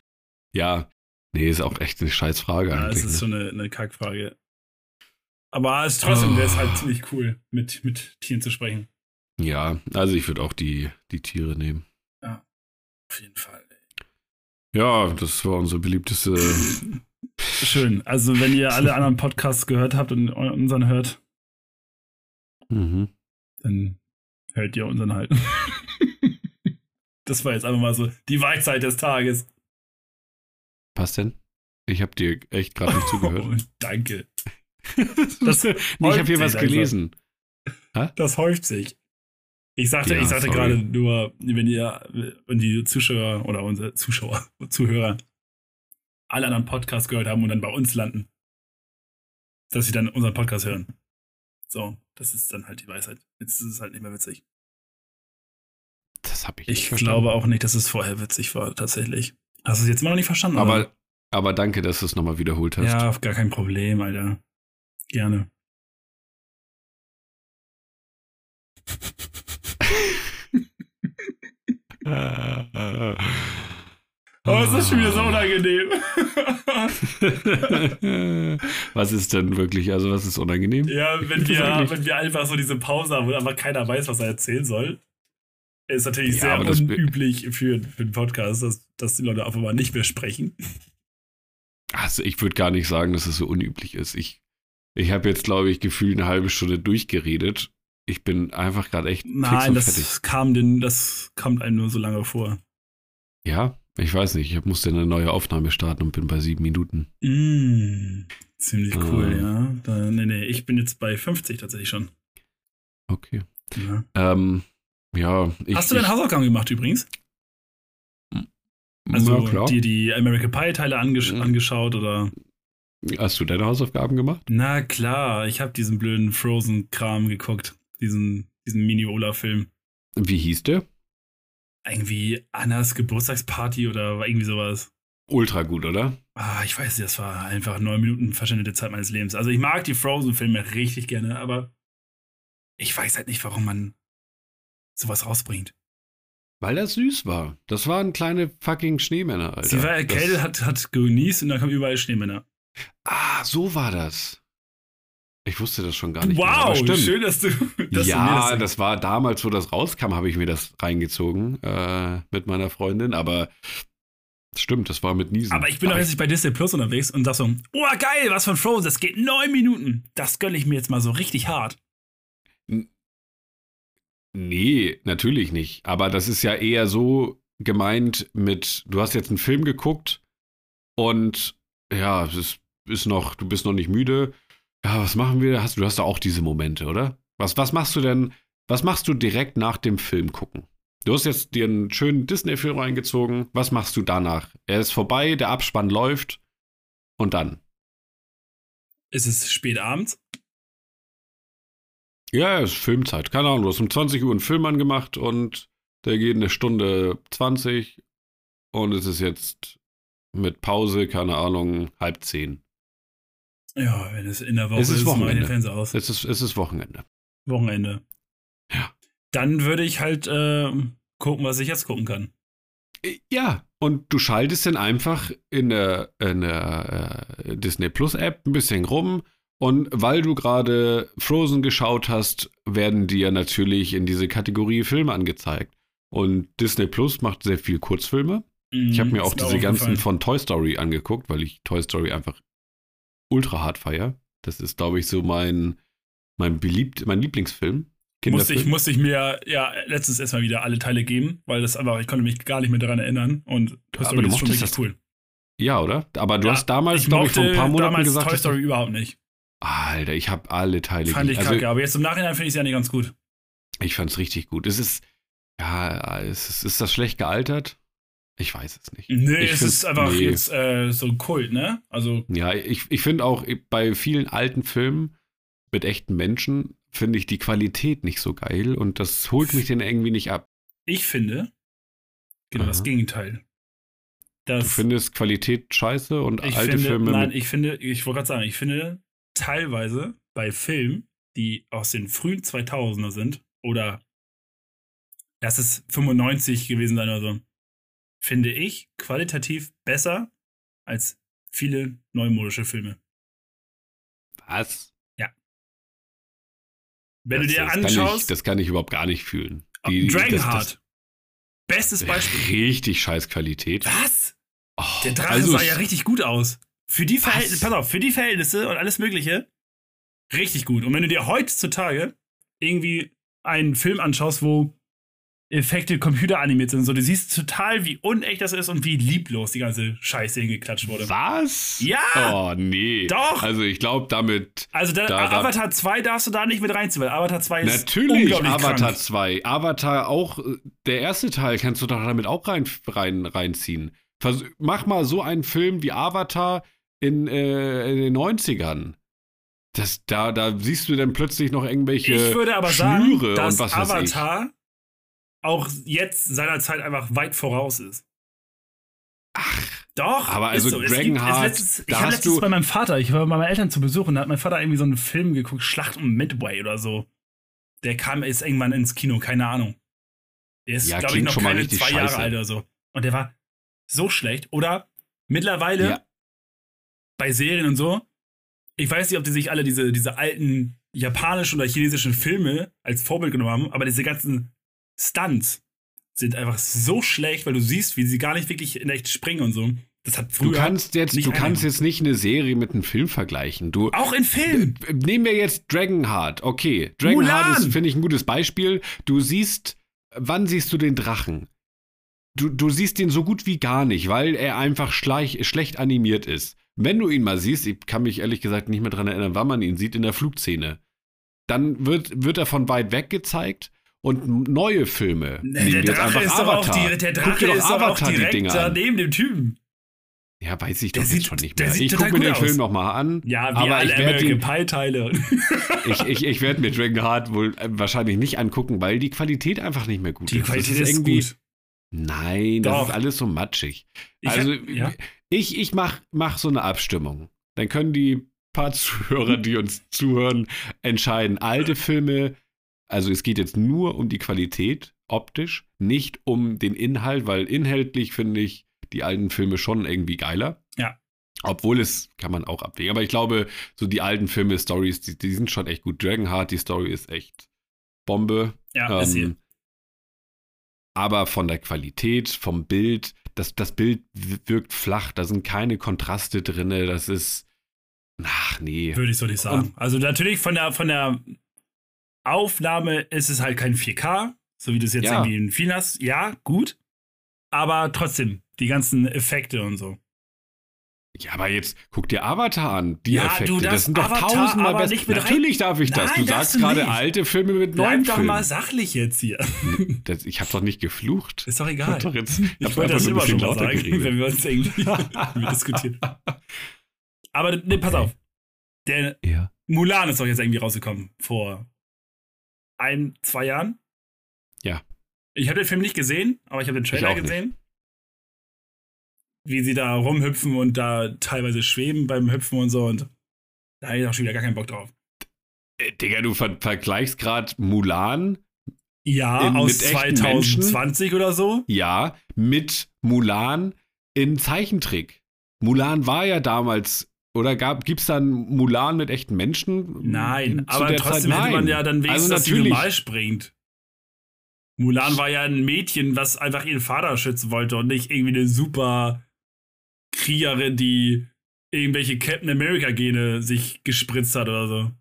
Ja, nee, ist auch echt eine scheiß Frage Ja, eigentlich. das ist ne? schon eine, eine Kackfrage. Aber es trotzdem wäre es Oh. halt ziemlich cool, mit, mit Tieren zu sprechen. Ja, also ich würde auch die, die Tiere nehmen. Auf jeden Fall. Ja, das war unsere beliebteste. Schön. Also, wenn ihr alle anderen Podcasts gehört habt und unseren hört, mhm. dann hört ihr unseren halt. das war jetzt einfach mal so die Weisheit des Tages. Was denn? Ich habe dir echt gerade nicht zugehört. Oh, danke. das, ich habe hier was gelesen. Das häuft sich. Ich sagte, Ja, ich sagte sorry. gerade nur, wenn ihr, wenn die Zuschauer oder unsere Zuschauer, Zuhörer alle anderen Podcasts gehört haben und dann bei uns landen, dass sie dann unseren Podcast hören. So, das ist dann halt die Weisheit. Jetzt ist es halt nicht mehr witzig. Das habe ich, Ich nicht verstanden. glaube auch nicht, dass es vorher witzig war, tatsächlich. Hast du es jetzt immer noch nicht verstanden? oder? Aber, aber danke, dass du es nochmal wiederholt hast. ja, gar kein Problem, Alter. Gerne. Oh, ist das schon wieder so unangenehm. was ist denn wirklich, also was ist unangenehm? ja, wenn ist wir, wenn wir einfach so diese Pause haben, wo einfach keiner weiß, was er erzählen soll, ist natürlich Ja, sehr unüblich für, für einen Podcast, dass, dass die Leute einfach mal nicht mehr sprechen. Also ich würde gar nicht sagen, dass es so unüblich ist. Ich, ich habe jetzt, glaube ich, gefühlt eine halbe Stunde durchgeredet. Ich bin einfach gerade echt Nein, das fertig. kam, den, das kommt einem nur so lange vor. Ja, ich weiß nicht. Ich musste eine neue Aufnahme starten und bin bei sieben Minuten. Mm, ziemlich cool, Ah. ja. Da, nee, nee, ich bin jetzt bei 50 tatsächlich schon. Okay. Ja. Ähm, ja, ich, Hast du deine ich, Hausaufgaben gemacht übrigens? ja, Also klar. dir die American Pie Teile angesch Mhm. angeschaut oder? Hast du deine Hausaufgaben gemacht? Na klar, ich habe diesen blöden Frozen-Kram geguckt. Diesen, diesen Mini-Ola-Film. Wie hieß der? Irgendwie Annas Geburtstagsparty oder irgendwie sowas. Ultra gut, oder? Ah, ich weiß nicht, das war einfach neun Minuten verschwendete Zeit meines Lebens. Also ich mag die Frozen-Filme richtig gerne, aber ich weiß halt nicht, warum man sowas rausbringt. Weil das süß war. Das waren kleine fucking Schneemänner, Alter. Sie war erkältet, hat, hat genießt und dann kommen überall Schneemänner. Ah, so war das. Ich wusste das schon gar nicht. mehr, Wow, stimmt. schön, dass du, dass du ja, das, das war damals, wo das rauskam, habe ich mir das reingezogen äh, mit meiner Freundin, aber stimmt, das war mit Niesen. Aber ich bin doch jetzt bei Disney Plus unterwegs und sag so, oh geil, was von Frozen, das geht neun Minuten. Das gönne ich mir jetzt mal so richtig hart. Nee, natürlich nicht. Aber das ist ja eher so gemeint mit, du hast jetzt einen Film geguckt und ja, es ist, ist noch, du bist noch nicht müde. Ja, was machen wir? Hast, du hast da auch diese Momente, oder? Was, was machst du denn, was machst du direkt nach dem Film gucken? Du hast jetzt dir einen schönen Disney-Film reingezogen. Was machst du danach? Er ist vorbei, der Abspann läuft und dann? Es ist spät abends. Ja, es ist Filmzeit. Keine Ahnung, du hast um 20 Uhr einen Film angemacht und der geht eine Stunde 20 und es ist jetzt mit Pause, keine Ahnung, halb zehn. Ja, wenn es in der Woche Es ist ist, Wochenende. Fernseher aus. Es ist, es ist Wochenende. Wochenende. Ja. Dann würde ich halt äh, gucken, was ich jetzt gucken kann. Ja, und du schaltest dann einfach in der, in der äh, Disney Plus App ein bisschen rum. Und weil du gerade Frozen geschaut hast, werden dir natürlich in diese Kategorie Filme angezeigt. Und Disney Plus macht sehr viel Kurzfilme. Ich habe Mhm, mir auch diese ganzen von Toy Story angeguckt, weil ich Toy Story einfach ultra hart feier. Das ist, glaube ich, so mein, mein, beliebt, mein Lieblingsfilm. Musste ich, musste ich mir ja letztens erstmal wieder alle Teile geben, weil das einfach, ich konnte mich gar nicht mehr daran erinnern. Und Toy Aber Story du ist schon wirklich das- cool. Ja, oder? Aber du Ja, hast damals, glaube ich, vor ein paar Monaten damals gesagt, Toy Story überhaupt nicht. Alter, ich habe alle Teile Fand ich also, kacke, aber jetzt im Nachhinein finde ich es ja nicht ganz gut. Ich fand's richtig gut. Es ist, ja, es ist, ist das schlecht gealtert? Ich weiß es nicht. Nee, Ich es ist einfach nee. jetzt äh, so ein Kult, ne? Also, Ja, ich, ich finde auch bei vielen alten Filmen mit echten Menschen finde ich die Qualität nicht so geil und das holt mich dann irgendwie nicht ab. ich finde genau das Aha. Gegenteil. Du Das, findest Qualität scheiße und alte finde, Filme nein, ich finde, ich wollte gerade sagen, ich finde teilweise bei Filmen, die aus den frühen 2000er sind, oder lass es 95 gewesen sein oder so, finde ich qualitativ besser als viele neumodische Filme. was? Wenn das, du dir das Kann ich, anschaust, das kann ich überhaupt gar nicht fühlen. Die- Dragonheart, bestes Das, Beispiel. das, richtig scheiß Qualität. Was? Oh, Der Drache also sah ja richtig gut aus. Für die Verhältnisse, pass auf, für die Verhältnisse und alles Mögliche, richtig gut. Und wenn du dir heutzutage irgendwie einen Film anschaust, wo Effekte computeranimiert sind, so, du siehst total, wie unecht das ist und wie lieblos die ganze Scheiße hingeklatscht wurde. Was? Ja! Oh, nee. Doch! Also ich glaube damit. Also da, Da- Avatar 2 darfst du da nicht mit reinziehen, weil Avatar 2 ist Natürlich, Avatar krank. 2. Avatar auch, äh, der erste Teil kannst du doch damit auch rein, rein, reinziehen. Vers mach mal so einen Film wie Avatar in, äh, in den 90ern. Das, da, da siehst du dann plötzlich noch irgendwelche Ich würde aber Schnüre sagen, dass und was. Avatar auch jetzt seiner Zeit einfach weit voraus ist. Ach, Doch, Aber also so. Dragonheart, ich habe hast letztens bei meinem Vater, ich war bei meinen Eltern zu Besuch und da hat mein Vater irgendwie so einen Film geguckt, Schlacht um Midway oder so. Der kam jetzt irgendwann ins Kino, keine Ahnung. Der ist, Ja, glaube ich, noch keine zwei Jahre scheiße. alt oder so. Und der war so schlecht. Oder mittlerweile Ja. bei Serien und so, ich weiß nicht, ob die sich alle diese, diese alten japanischen oder chinesischen Filme als Vorbild genommen haben, aber diese ganzen Stunts sind einfach so schlecht, weil du siehst, wie sie gar nicht wirklich in echt springen und so. Das hat du früher kannst jetzt, nicht du kannst jetzt nicht eine Serie mit einem Film vergleichen. Du, auch in Filmen. Nehmen wir jetzt Dragonheart. Okay, Dragonheart Mulan! ist, finde ich, ein gutes Beispiel. Du siehst, wann siehst du den Drachen? Du, du siehst den so gut wie gar nicht, weil er einfach schleich, schlecht animiert ist. Wenn du ihn mal siehst, ich kann mich ehrlich gesagt nicht mehr dran erinnern, wann man ihn sieht, in der Flugszene, dann wird, wird er von weit weg gezeigt und neue Filme. Nee, der Drache einfach ist doch auch, Avatar. die, der Guck Drache dir doch ist doch auch Avatar die direkt Dinger da an. neben dem Typen. Ja, weiß ich Der doch sieht- jetzt schon nicht mehr. Ich gucke mir den gut Film aus. nochmal an. Ja, wie aber alle ich werde American ihn, Pie Teile. ich, ich, ich werde mir Dragonheart wohl äh, wahrscheinlich nicht angucken, weil die Qualität einfach nicht mehr gut Die ist. Das Qualität ist, irgendwie, gut. Nein, das Doch. ist alles so matschig. Ich hab- also ja. ich, ich mach, mach so eine Abstimmung. Dann können die paar Zuhörer, die uns zuhören, entscheiden. Alte Filme, also es geht jetzt nur um die Qualität optisch, nicht um den Inhalt, weil inhaltlich finde ich die alten Filme schon irgendwie geiler. Ja. Obwohl es kann man auch abwägen. Aber ich glaube, so die alten Filme, Stories, die, die sind schon echt gut. Dragonheart, die Story ist echt Bombe. Ja. Ähm, aber von der Qualität, vom Bild, das, das Bild wirkt flach, da sind keine Kontraste drin, das ist. Ach nee. Würde ich so nicht sagen. also natürlich von der, von der Aufnahme ist es halt kein 4K, so wie du es jetzt Ja. irgendwie in vielen hast. Ja, gut. Aber trotzdem, die ganzen Effekte und so. Ja, aber jetzt guck dir Avatar an, die Ja, Effekte. du das darfst sind doch Avatar tausendmal besser. Natürlich darf ich das. Nein, du sagst gerade alte Filme mit neuen Bleib doch mal sachlich jetzt hier. Das, ich habe doch nicht geflucht. Ist doch Ich egal. doch jetzt, ich Ich wollte das immer schon mal lauter sagen, geredet. wenn wir uns irgendwie diskutieren. Aber ne, pass Okay. auf. Der Ja. Mulan ist doch jetzt irgendwie rausgekommen. Vor ein, zwei Jahren. Ja. Ich habe den Film nicht gesehen, aber ich habe den Trailer gesehen. Wie sie da rumhüpfen und da teilweise schweben beim Hüpfen und so. Und da habe ich auch schon wieder gar keinen Bock drauf. Äh, Digga, du ver vergleichst gerade Mulan, Ja, In- aus mit echten Menschen? 2020 oder so. ja, mit Mulan in Zeichentrick. Mulan war ja damals, oder gab, gibt's dann Mulan mit echten Menschen? Nein, aber trotzdem Zeit? hätte man ja dann wenigstens, Also dass sie normal springt. Mulan war ja ein Mädchen, was einfach ihren Vater schützen wollte und nicht irgendwie eine super Kriegerin, die irgendwelche Captain America-Gene sich gespritzt hat oder so.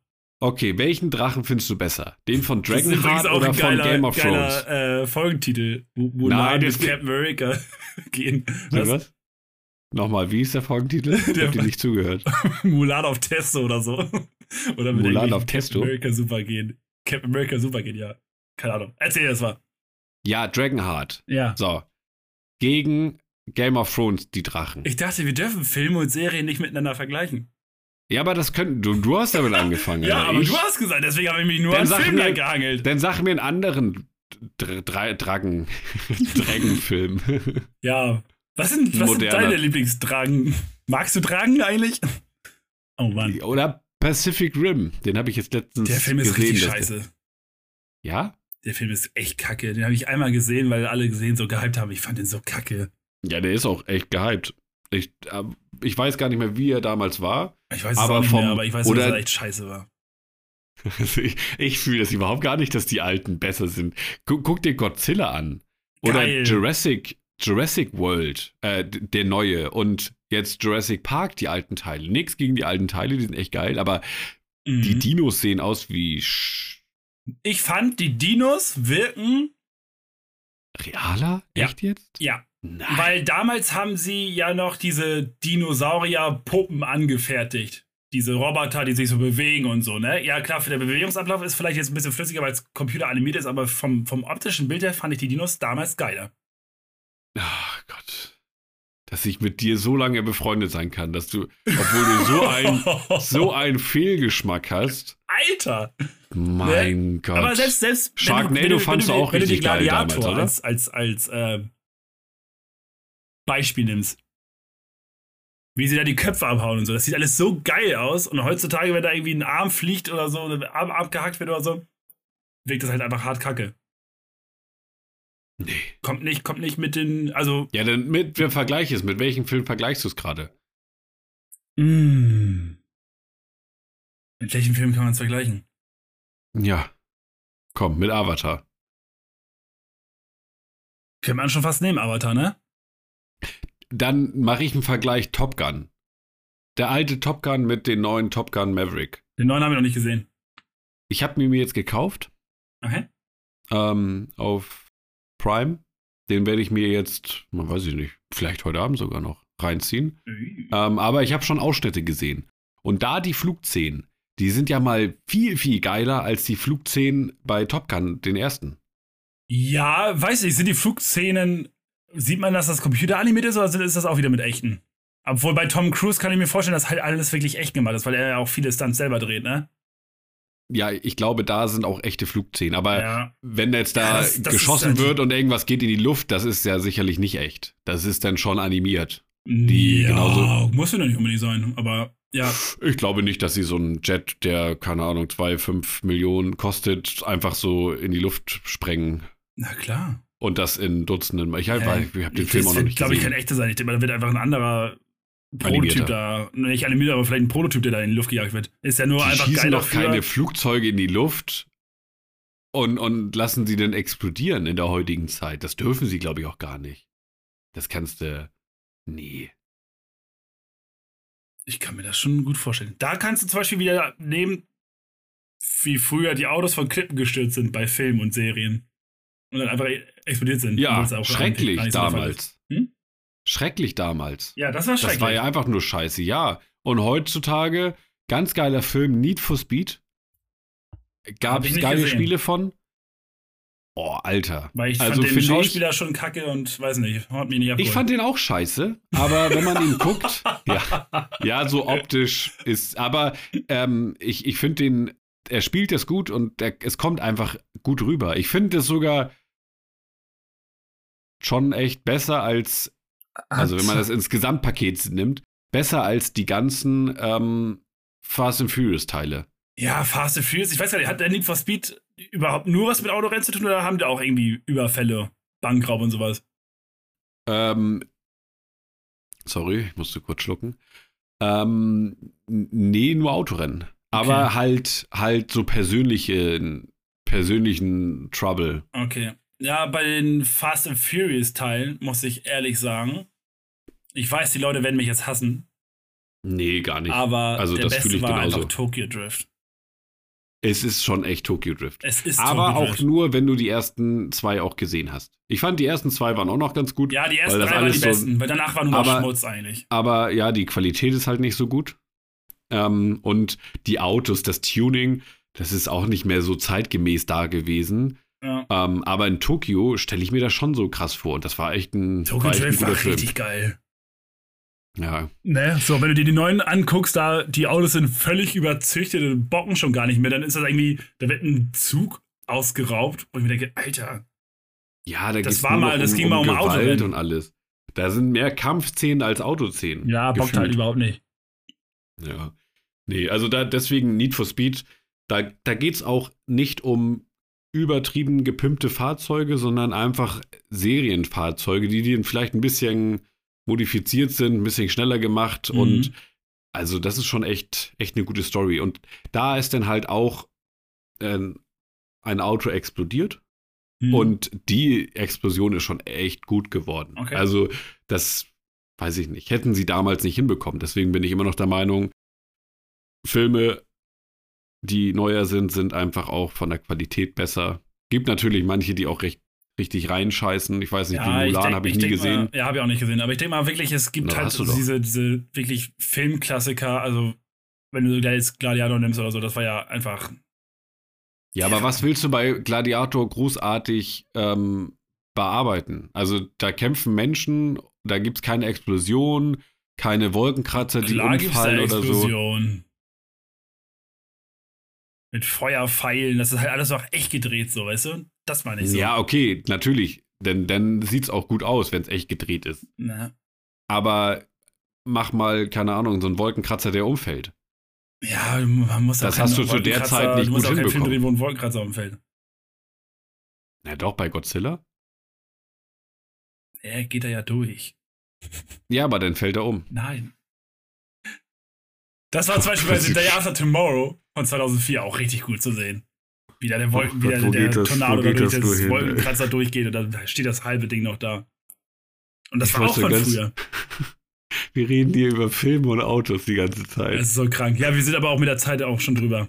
Okay, welchen Drachen findest du besser? Den von Dragonheart oder ein von geiler, Game of Thrones? geiler äh, Folgentitel. Mu- Mulan Nein, das Captain America gehen. Was? was? Nochmal, wie ist der Folgentitel? Ich Der- hab dir nicht zugehört. Mulan auf Testo oder so. Oder mit Mulan auf Testo? Captain America Supergen. Captain America Supergen, ja. Keine Ahnung. Erzähl das mal. Ja, Dragonheart. Ja. So. Gegen Game of Thrones, die Drachen. Ich dachte, wir dürfen Filme und Serien nicht miteinander vergleichen. ja, aber das könnten, du, du hast damit angefangen. Ja, aber ich, du hast gesagt, deswegen habe ich mich nur Dann an sag Film mir- gehangelt. Dann sag mir einen anderen Dr Dra Dragen, Dragonfilm. Ja. Was sind, was sind deine Lieblingsdragen? Magst du Dragen eigentlich? Oh Mann. Oder Pacific Rim, den habe ich jetzt letztens Der Film ist gesehen. richtig scheiße. Ja? Der Film ist echt kacke. Den habe ich einmal gesehen, weil alle gesehen so gehypt haben. Ich fand den so kacke. Ja, der ist auch echt gehypt. Ich, äh, ich weiß gar nicht mehr, wie er damals war. Ich weiß es Aber auch nicht vom- mehr, aber ich weiß nur, dass oder- er echt scheiße war. Ich ich fühle das überhaupt gar nicht, dass die alten besser sind. Guck, guck dir Godzilla an. Oder Geil. Jurassic, Jurassic World, äh, der neue. Und jetzt Jurassic Park, die alten Teile. Nix gegen die alten Teile, die sind echt geil, aber die Mhm. Dinos sehen aus wie sch Ich fand, die Dinos wirken, realer? Ja. Echt jetzt? ja, Nein. weil damals haben sie ja noch diese Dinosaurier-Puppen angefertigt. Diese Roboter, die sich so bewegen und so, ne? Ja, klar, für den Bewegungsablauf ist vielleicht jetzt ein bisschen flüssiger, weil es Computer animiert ist, aber vom, vom optischen Bild her fand ich die Dinos damals geiler. Ach Gott. Dass ich mit dir so lange befreundet sein kann, dass du, obwohl du so ein, so einen Fehlgeschmack hast. Alter! Mein Gott. Aber selbst, selbst wenn Sharknado wenn fandst du wenn auch wenn du die richtig geil Gladiator damals, oder? als, als, als äh, Beispiel nimmst. Wie sie da die Köpfe abhauen und so. Das sieht alles so geil aus. Und heutzutage, wenn da irgendwie ein Arm fliegt oder so, ein Arm abgehackt wird oder so, wirkt das halt einfach hart kacke. Nee. Kommt nicht, kommt nicht mit den, also. Ja, dann mit, wer vergleich es? Mit welchem Film vergleichst du es gerade? Mm. Mit welchem Film kann man es vergleichen? Ja. Komm, mit Avatar. Könnte man schon fast nehmen, Avatar, ne? Dann mache ich einen Vergleich Top Gun. Der alte Top Gun mit den neuen Top Gun Maverick. Den neuen haben wir noch nicht gesehen. Ich habe mir jetzt gekauft Okay. ähm, auf Prime. Den werde ich mir jetzt, man weiß ich nicht, vielleicht heute Abend sogar noch reinziehen. Ähm, aber ich habe schon Ausschnitte gesehen. Und da die Flugszenen, die sind ja mal viel, viel geiler als die Flugszenen bei Top Gun, den ersten. Ja, weiß ich, sind die Flugszenen, sieht man, dass das Computer animiert ist oder ist das auch wieder mit echten? Obwohl bei Tom Cruise kann ich mir vorstellen, dass halt alles wirklich echt gemacht ist, weil er ja auch viele Stunts selber dreht, ne? Ja, ich glaube, da sind auch echte Flugszenen. Aber ja. wenn jetzt da Ja, das- das geschossen wird und irgendwas geht in die Luft, das ist ja sicherlich nicht echt. Das ist dann schon animiert. Die ja, genauso- Muss ja nicht unbedingt sein, aber ja. Ich glaube nicht, dass sie so einen Jet, der, keine Ahnung, zwei, fünf Millionen kostet, einfach so in die Luft sprengen. Na klar. Und das in Dutzenden. Ich, Hä? habe ich hab den Film auch noch nicht glaube ich, kein gesehen. echter sein. Ich denke mal, da wird einfach ein anderer Prototyp da, nicht animiert, aber vielleicht ein Prototyp, der da in die Luft gejagt wird. Ist ja nur Die einfach schießen geil doch keine Flugzeuge in die Luft und, und lassen sie dann explodieren in der heutigen Zeit. Das dürfen sie, glaube ich, auch gar nicht. Das kannst du. Nee. Ich kann mir das schon gut vorstellen. Da kannst du zum Beispiel wieder nehmen, wie früher die Autos von Klippen gestürzt sind bei Filmen und Serien. Und dann einfach explodiert sind. Ja, schrecklich damals. Hm? Schrecklich damals. Ja, das war schrecklich. Das war ja einfach nur scheiße, ja. Und heutzutage, ganz geiler Film, Need for Speed. Gab ich es geile gesehen. Spiele von? Oh, Alter. Weil ich also fand den Schauspieler schon kacke und weiß nicht, haut mich nicht ab. Ich, ich fand den auch scheiße, aber wenn man ihn guckt, ja, ja, so optisch ist, aber ähm, ich, ich finde den, er spielt das gut und der, es kommt einfach gut rüber. Ich finde es sogar schon echt besser als Also wenn man das ins Gesamtpaket nimmt, besser als die ganzen ähm, Fast and Furious Teile. Ja, Fast and Furious, ich weiß gar nicht, hat der Need for Speed überhaupt nur was mit Autorennen zu tun oder haben die auch irgendwie Überfälle, Bankraub und sowas? Ähm, sorry, ich musste kurz schlucken. Ähm, nee, nur Autorennen. Aber Okay. halt, halt so persönliche, persönlichen Trouble. Okay. Ja, bei den Fast and Furious Teilen muss ich ehrlich sagen, ich weiß, die Leute werden mich jetzt hassen, Nee, gar nicht. aber Also der das fühle beste ich war genauso. einfach Tokyo Drift. Es ist schon echt Tokyo Drift. Es ist Aber Tokyo auch Drift. nur, wenn du die ersten zwei auch gesehen hast. Ich fand, die ersten zwei waren auch noch ganz gut. Ja, die ersten drei waren die so- besten, weil danach war nur Aber- Schmutz eigentlich. Aber ja, die Qualität ist halt nicht so gut. Ähm, und die Autos, das Tuning, das ist auch nicht mehr so zeitgemäß da gewesen. Ja. Ähm, aber in Tokio stelle ich mir das schon so krass vor. Und das war echt ein, Tokyo war Drift war Film. richtig geil. Ja, Ne, so, wenn du dir die neuen anguckst, da die Autos sind völlig überzüchtet und bocken schon gar nicht mehr, dann ist das irgendwie, da wird ein Zug ausgeraubt, wo ich mir denke, Alter, ja da Das war mal- noch das um, ging um mal um Gewalt Autorennen. und alles. Da sind mehr Kampfszenen als Autoszenen. ja, bockt halt gefühlt. überhaupt nicht. Ja. Nee, also da deswegen Need for Speed, da, da geht es auch nicht um übertrieben gepimpte Fahrzeuge, sondern einfach Serienfahrzeuge, die dann vielleicht ein bisschen modifiziert sind, ein bisschen schneller gemacht Mhm. und also das ist schon echt, echt eine gute Story. Und da ist dann halt auch ähm, ein Auto explodiert Hm. und die Explosion ist schon echt gut geworden. Okay. Also, das weiß ich nicht. Hätten sie damals nicht hinbekommen. Deswegen bin ich immer noch der Meinung, Filme, die neuer sind, sind einfach auch von der Qualität besser. Gibt natürlich manche, die auch recht, richtig reinscheißen. Ich weiß nicht, Ja, die Mulan habe ich, nie gesehen. Mal, ja, habe ich auch nicht gesehen. Aber ich denke mal wirklich, es gibt Na, halt diese, diese wirklich Filmklassiker. Also, wenn du da jetzt Gladiator nimmst oder so, das war ja einfach. Ja, aber was willst du bei Gladiator großartig ähm, bearbeiten? Also, da kämpfen Menschen, da gibt es keine Explosion, keine Wolkenkratzer, die Klar umfallen oder so. Mit Feuerpfeilen, das ist halt alles auch echt gedreht, so, weißt du? Das meine ich so. Ja, okay, natürlich. Denn dann sieht es auch gut aus, wenn es echt gedreht ist. Na, Aber mach mal, keine Ahnung, so einen Wolkenkratzer, der umfällt. ja man muss Das auch hast du zu der Zeit nicht Du musst gut auch keinen Film hinbekommen. drehen, wo ein Wolkenkratzer umfällt. Na doch, bei Godzilla. Er geht da ja durch. Ja, aber dann fällt er um. Nein. Das war zum Beispiel bei The Day After Tomorrow von 2004 auch richtig gut zu sehen. Wie da der, Wolken, Gott, wo der das- Tornado durch das das Wolkenkratzer durchgeht und dann steht das halbe Ding noch da. Und das Ich war auch von früher. Wir reden hier über Filme und Autos die ganze Zeit. Das ist so krank. Ja, wir sind aber auch mit der Zeit auch schon drüber.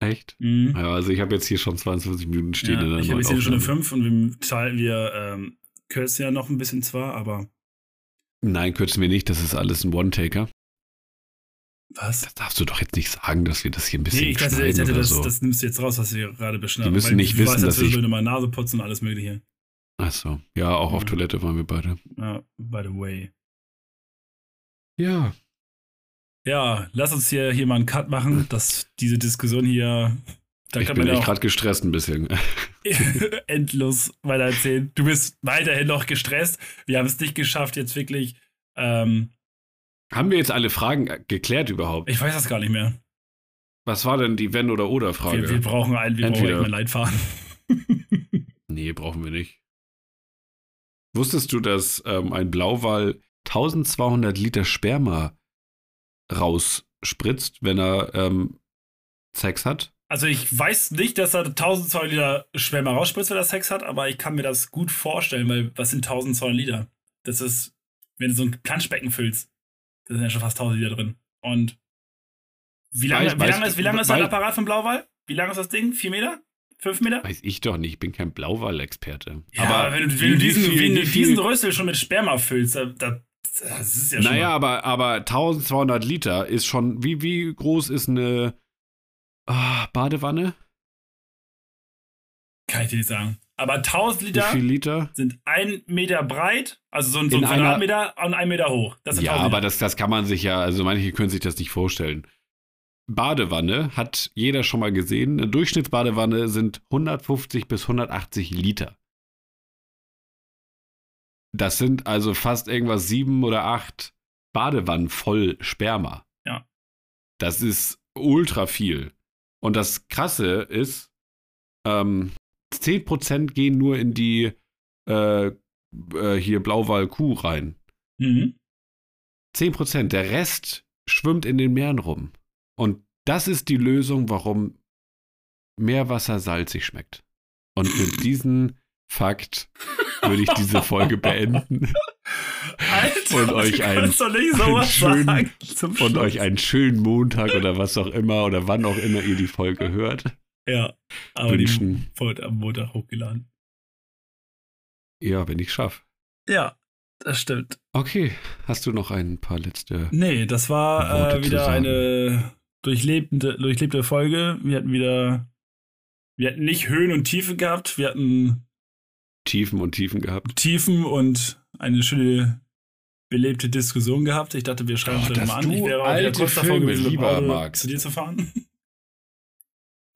Echt? Mhm. Ja, also ich habe jetzt hier schon 22 Minuten stehen. in Ja, der ich habe jetzt hier neuen eine Stunde Aufnahme. fünf und wir teilen, wir ähm, kürzen ja noch ein bisschen zwar, aber Nein, kürzen wir nicht, das ist alles ein One-Taker. Was? Das darfst du doch jetzt nicht sagen, dass wir das hier ein bisschen Nee, ich dachte, ich dachte oder das, so. das nimmst du jetzt raus, was wir gerade beschneiden. Die müssen Weil nicht du wissen, warst ja dass ich- zwischendurch immer Nase putzen und alles mögliche. Ach so. Ja, auch auf Ja. Toilette waren wir beide. Ja, by the way. Ja. Ja, lass uns hier, hier mal einen Cut machen, dass diese Diskussion hier, da ich kann bin man echt gerade gestresst ein bisschen. endlos weiter erzählen. Du bist weiterhin noch gestresst. Wir haben es nicht geschafft, jetzt wirklich. Ähm, Haben wir jetzt alle Fragen äh, geklärt überhaupt? ich weiß das gar nicht mehr. Was war denn die Wenn- oder Oder-Frage? Wir, wir brauchen einen, wir Entweder. brauchen einen Leitfaden. Nee, brauchen wir nicht. Wusstest du, dass ähm, ein Blauwal 1200 Liter Sperma rausspritzt, wenn er ähm, Sex hat? Also ich weiß nicht, dass er 1200 Liter Schwärmer rausspritzt, wenn er Sex hat, aber ich kann mir das gut vorstellen, weil was sind 1200 Liter? Das ist, wenn du so ein Planschbecken füllst, da sind ja schon fast 1000 Liter drin. Und wie lange, Weiß- wie weiß- lange ist, wie lange ist ein weiß- Apparat vom Blauwal? Wie lange ist das Ding? Vier Meter? Fünf Meter? Weiß ich doch nicht, ich bin kein Blauwal-Experte. Ja, aber wenn du, wenn du diesen, viel- wenn du diesen Rössel schon mit Sperma füllst, da, da, das ist ja schon. Naja, aber, aber 1200 Liter ist schon, wie, wie groß ist eine ah, Badewanne? kann ich dir nicht sagen. Aber 1000 Wie Liter Liter? sind ein Meter breit, also so ein, so ein In einer- Quadratmeter und ein Meter hoch. Das sind Ja, 1000 aber das, das kann man sich ja, also manche können sich das nicht vorstellen. Badewanne hat jeder schon mal gesehen. Eine Durchschnittsbadewanne sind 150 bis 180 Liter. Das sind also fast irgendwas sieben oder acht Badewannen voll Sperma. Ja. Das ist ultra viel. Und das Krasse ist, ähm, 10% gehen nur in die äh, äh, hier Blauwal-Kuh rein. Mhm. 10%. Der Rest schwimmt in den Meeren rum. Und das ist die Lösung, warum Meerwasser salzig schmeckt. Und mit diesem Fakt würde ich diese Folge beenden. Alter, Und euch einen- nicht sowas schönen- Und euch einen schönen Montag oder was auch immer oder wann auch immer ihr die Folge hört. Ja, aber die Wünschen. wurde am Montag hochgeladen. Ja, wenn ich schaffe. Ja, das stimmt. Okay, hast du noch ein paar letzte. Nee, das war äh, wieder eine durchlebende, durchlebte Folge. Wir hatten wieder, wir hatten nicht Höhen und Tiefen gehabt, wir hatten Tiefen und Tiefen gehabt. Tiefen und eine schöne belebte Diskussion gehabt. Ich dachte, wir schreiben Oh, dass mal an. Ich wäre auch wieder kurz davor gewesen, lieber Auto magst. zu dir zu fahren.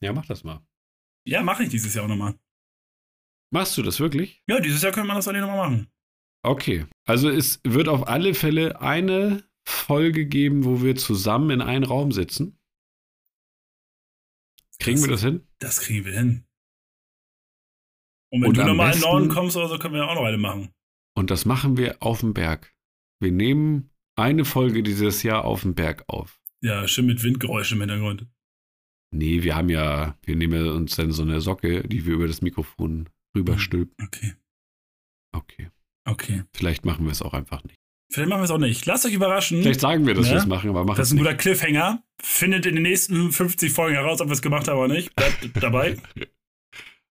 Ja, mach das mal. Ja, mache ich dieses Jahr auch nochmal. Machst du das wirklich? Ja, dieses Jahr könnte man das eigentlich nochmal machen. Okay. Also es wird auf alle Fälle eine Folge geben, wo wir zusammen in einem Raum sitzen. Kriegen wir das hin? Das kriegen wir hin. Und wenn Und du nochmal in den Norden kommst oder so, können wir auch noch eine machen. Und das machen wir auf dem Berg. Wir nehmen eine Folge dieses Jahr auf dem Berg auf. Ja, schön mit Windgeräuschen im Hintergrund. Nee, wir haben ja, wir nehmen uns dann so eine Socke, die wir über das Mikrofon rüberstülpen. Okay, Okay. okay. Vielleicht machen wir es auch einfach nicht. Vielleicht machen wir es auch nicht. Lasst euch überraschen. Vielleicht sagen wir, dass Ja? wir es machen, aber machen Das es ist ein nicht. guter Cliffhanger. Findet in den nächsten 50 Folgen heraus, ob wir es gemacht haben oder nicht. Bleibt dabei.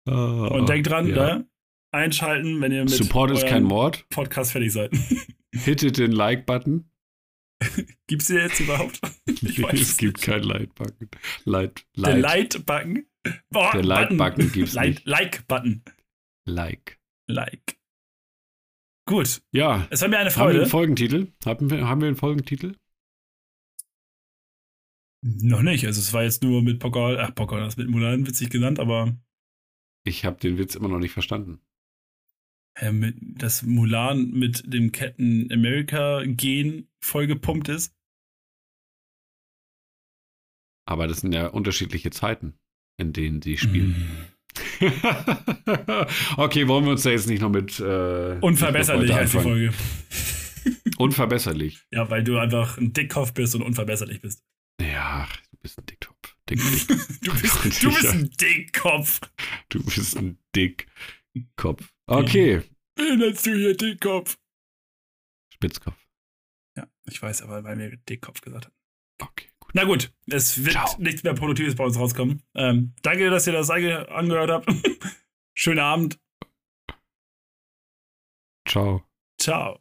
Ah, Und denkt dran, ja. ne? einschalten, wenn ihr mit Support ist kein Mord. Podcast fertig seid. Hittet den Like-Button. Gibt's den jetzt überhaupt? Ich weiß es gibt keinen Like-Button. Light, Der Light, Like-Button. Boah, Der Like-Button gibt's like, nicht. Like-Button. Like. Like. Gut. Ja. Es war mir eine Haben wir einen Freude. Folgentitel? Haben wir, haben wir einen Folgentitel? Noch nicht. Also es war jetzt nur mit Pokal, ach Pokal, das mit Mulan witzig genannt, aber Ich habe den Witz immer noch nicht verstanden. Äh, mit, dass Mulan mit dem Captain America Gen vollgepumpt ist. Aber das sind ja unterschiedliche Zeiten, in denen sie spielen. Mhm. okay, wollen wir uns da jetzt nicht noch mit. Äh, Unverbesserlich heißt die? Folge. Unverbesserlich. Ja, weil du einfach ein Dickkopf bist und unverbesserlich bist. Ja, du bist ein Dickkopf. Dick, dick. Du bist, du bist ein Dickkopf. Du bist ein Dickkopf. Okay. Nennst du hier Dickkopf? Spitzkopf. Ja, ich weiß aber, weil mir Dickkopf gesagt hat. Okay, gut. Na gut, es wird Ciao. nichts mehr Produktives bei uns rauskommen. Ähm, danke, dass ihr das ange angehört habt. Schönen Abend. Ciao. Ciao.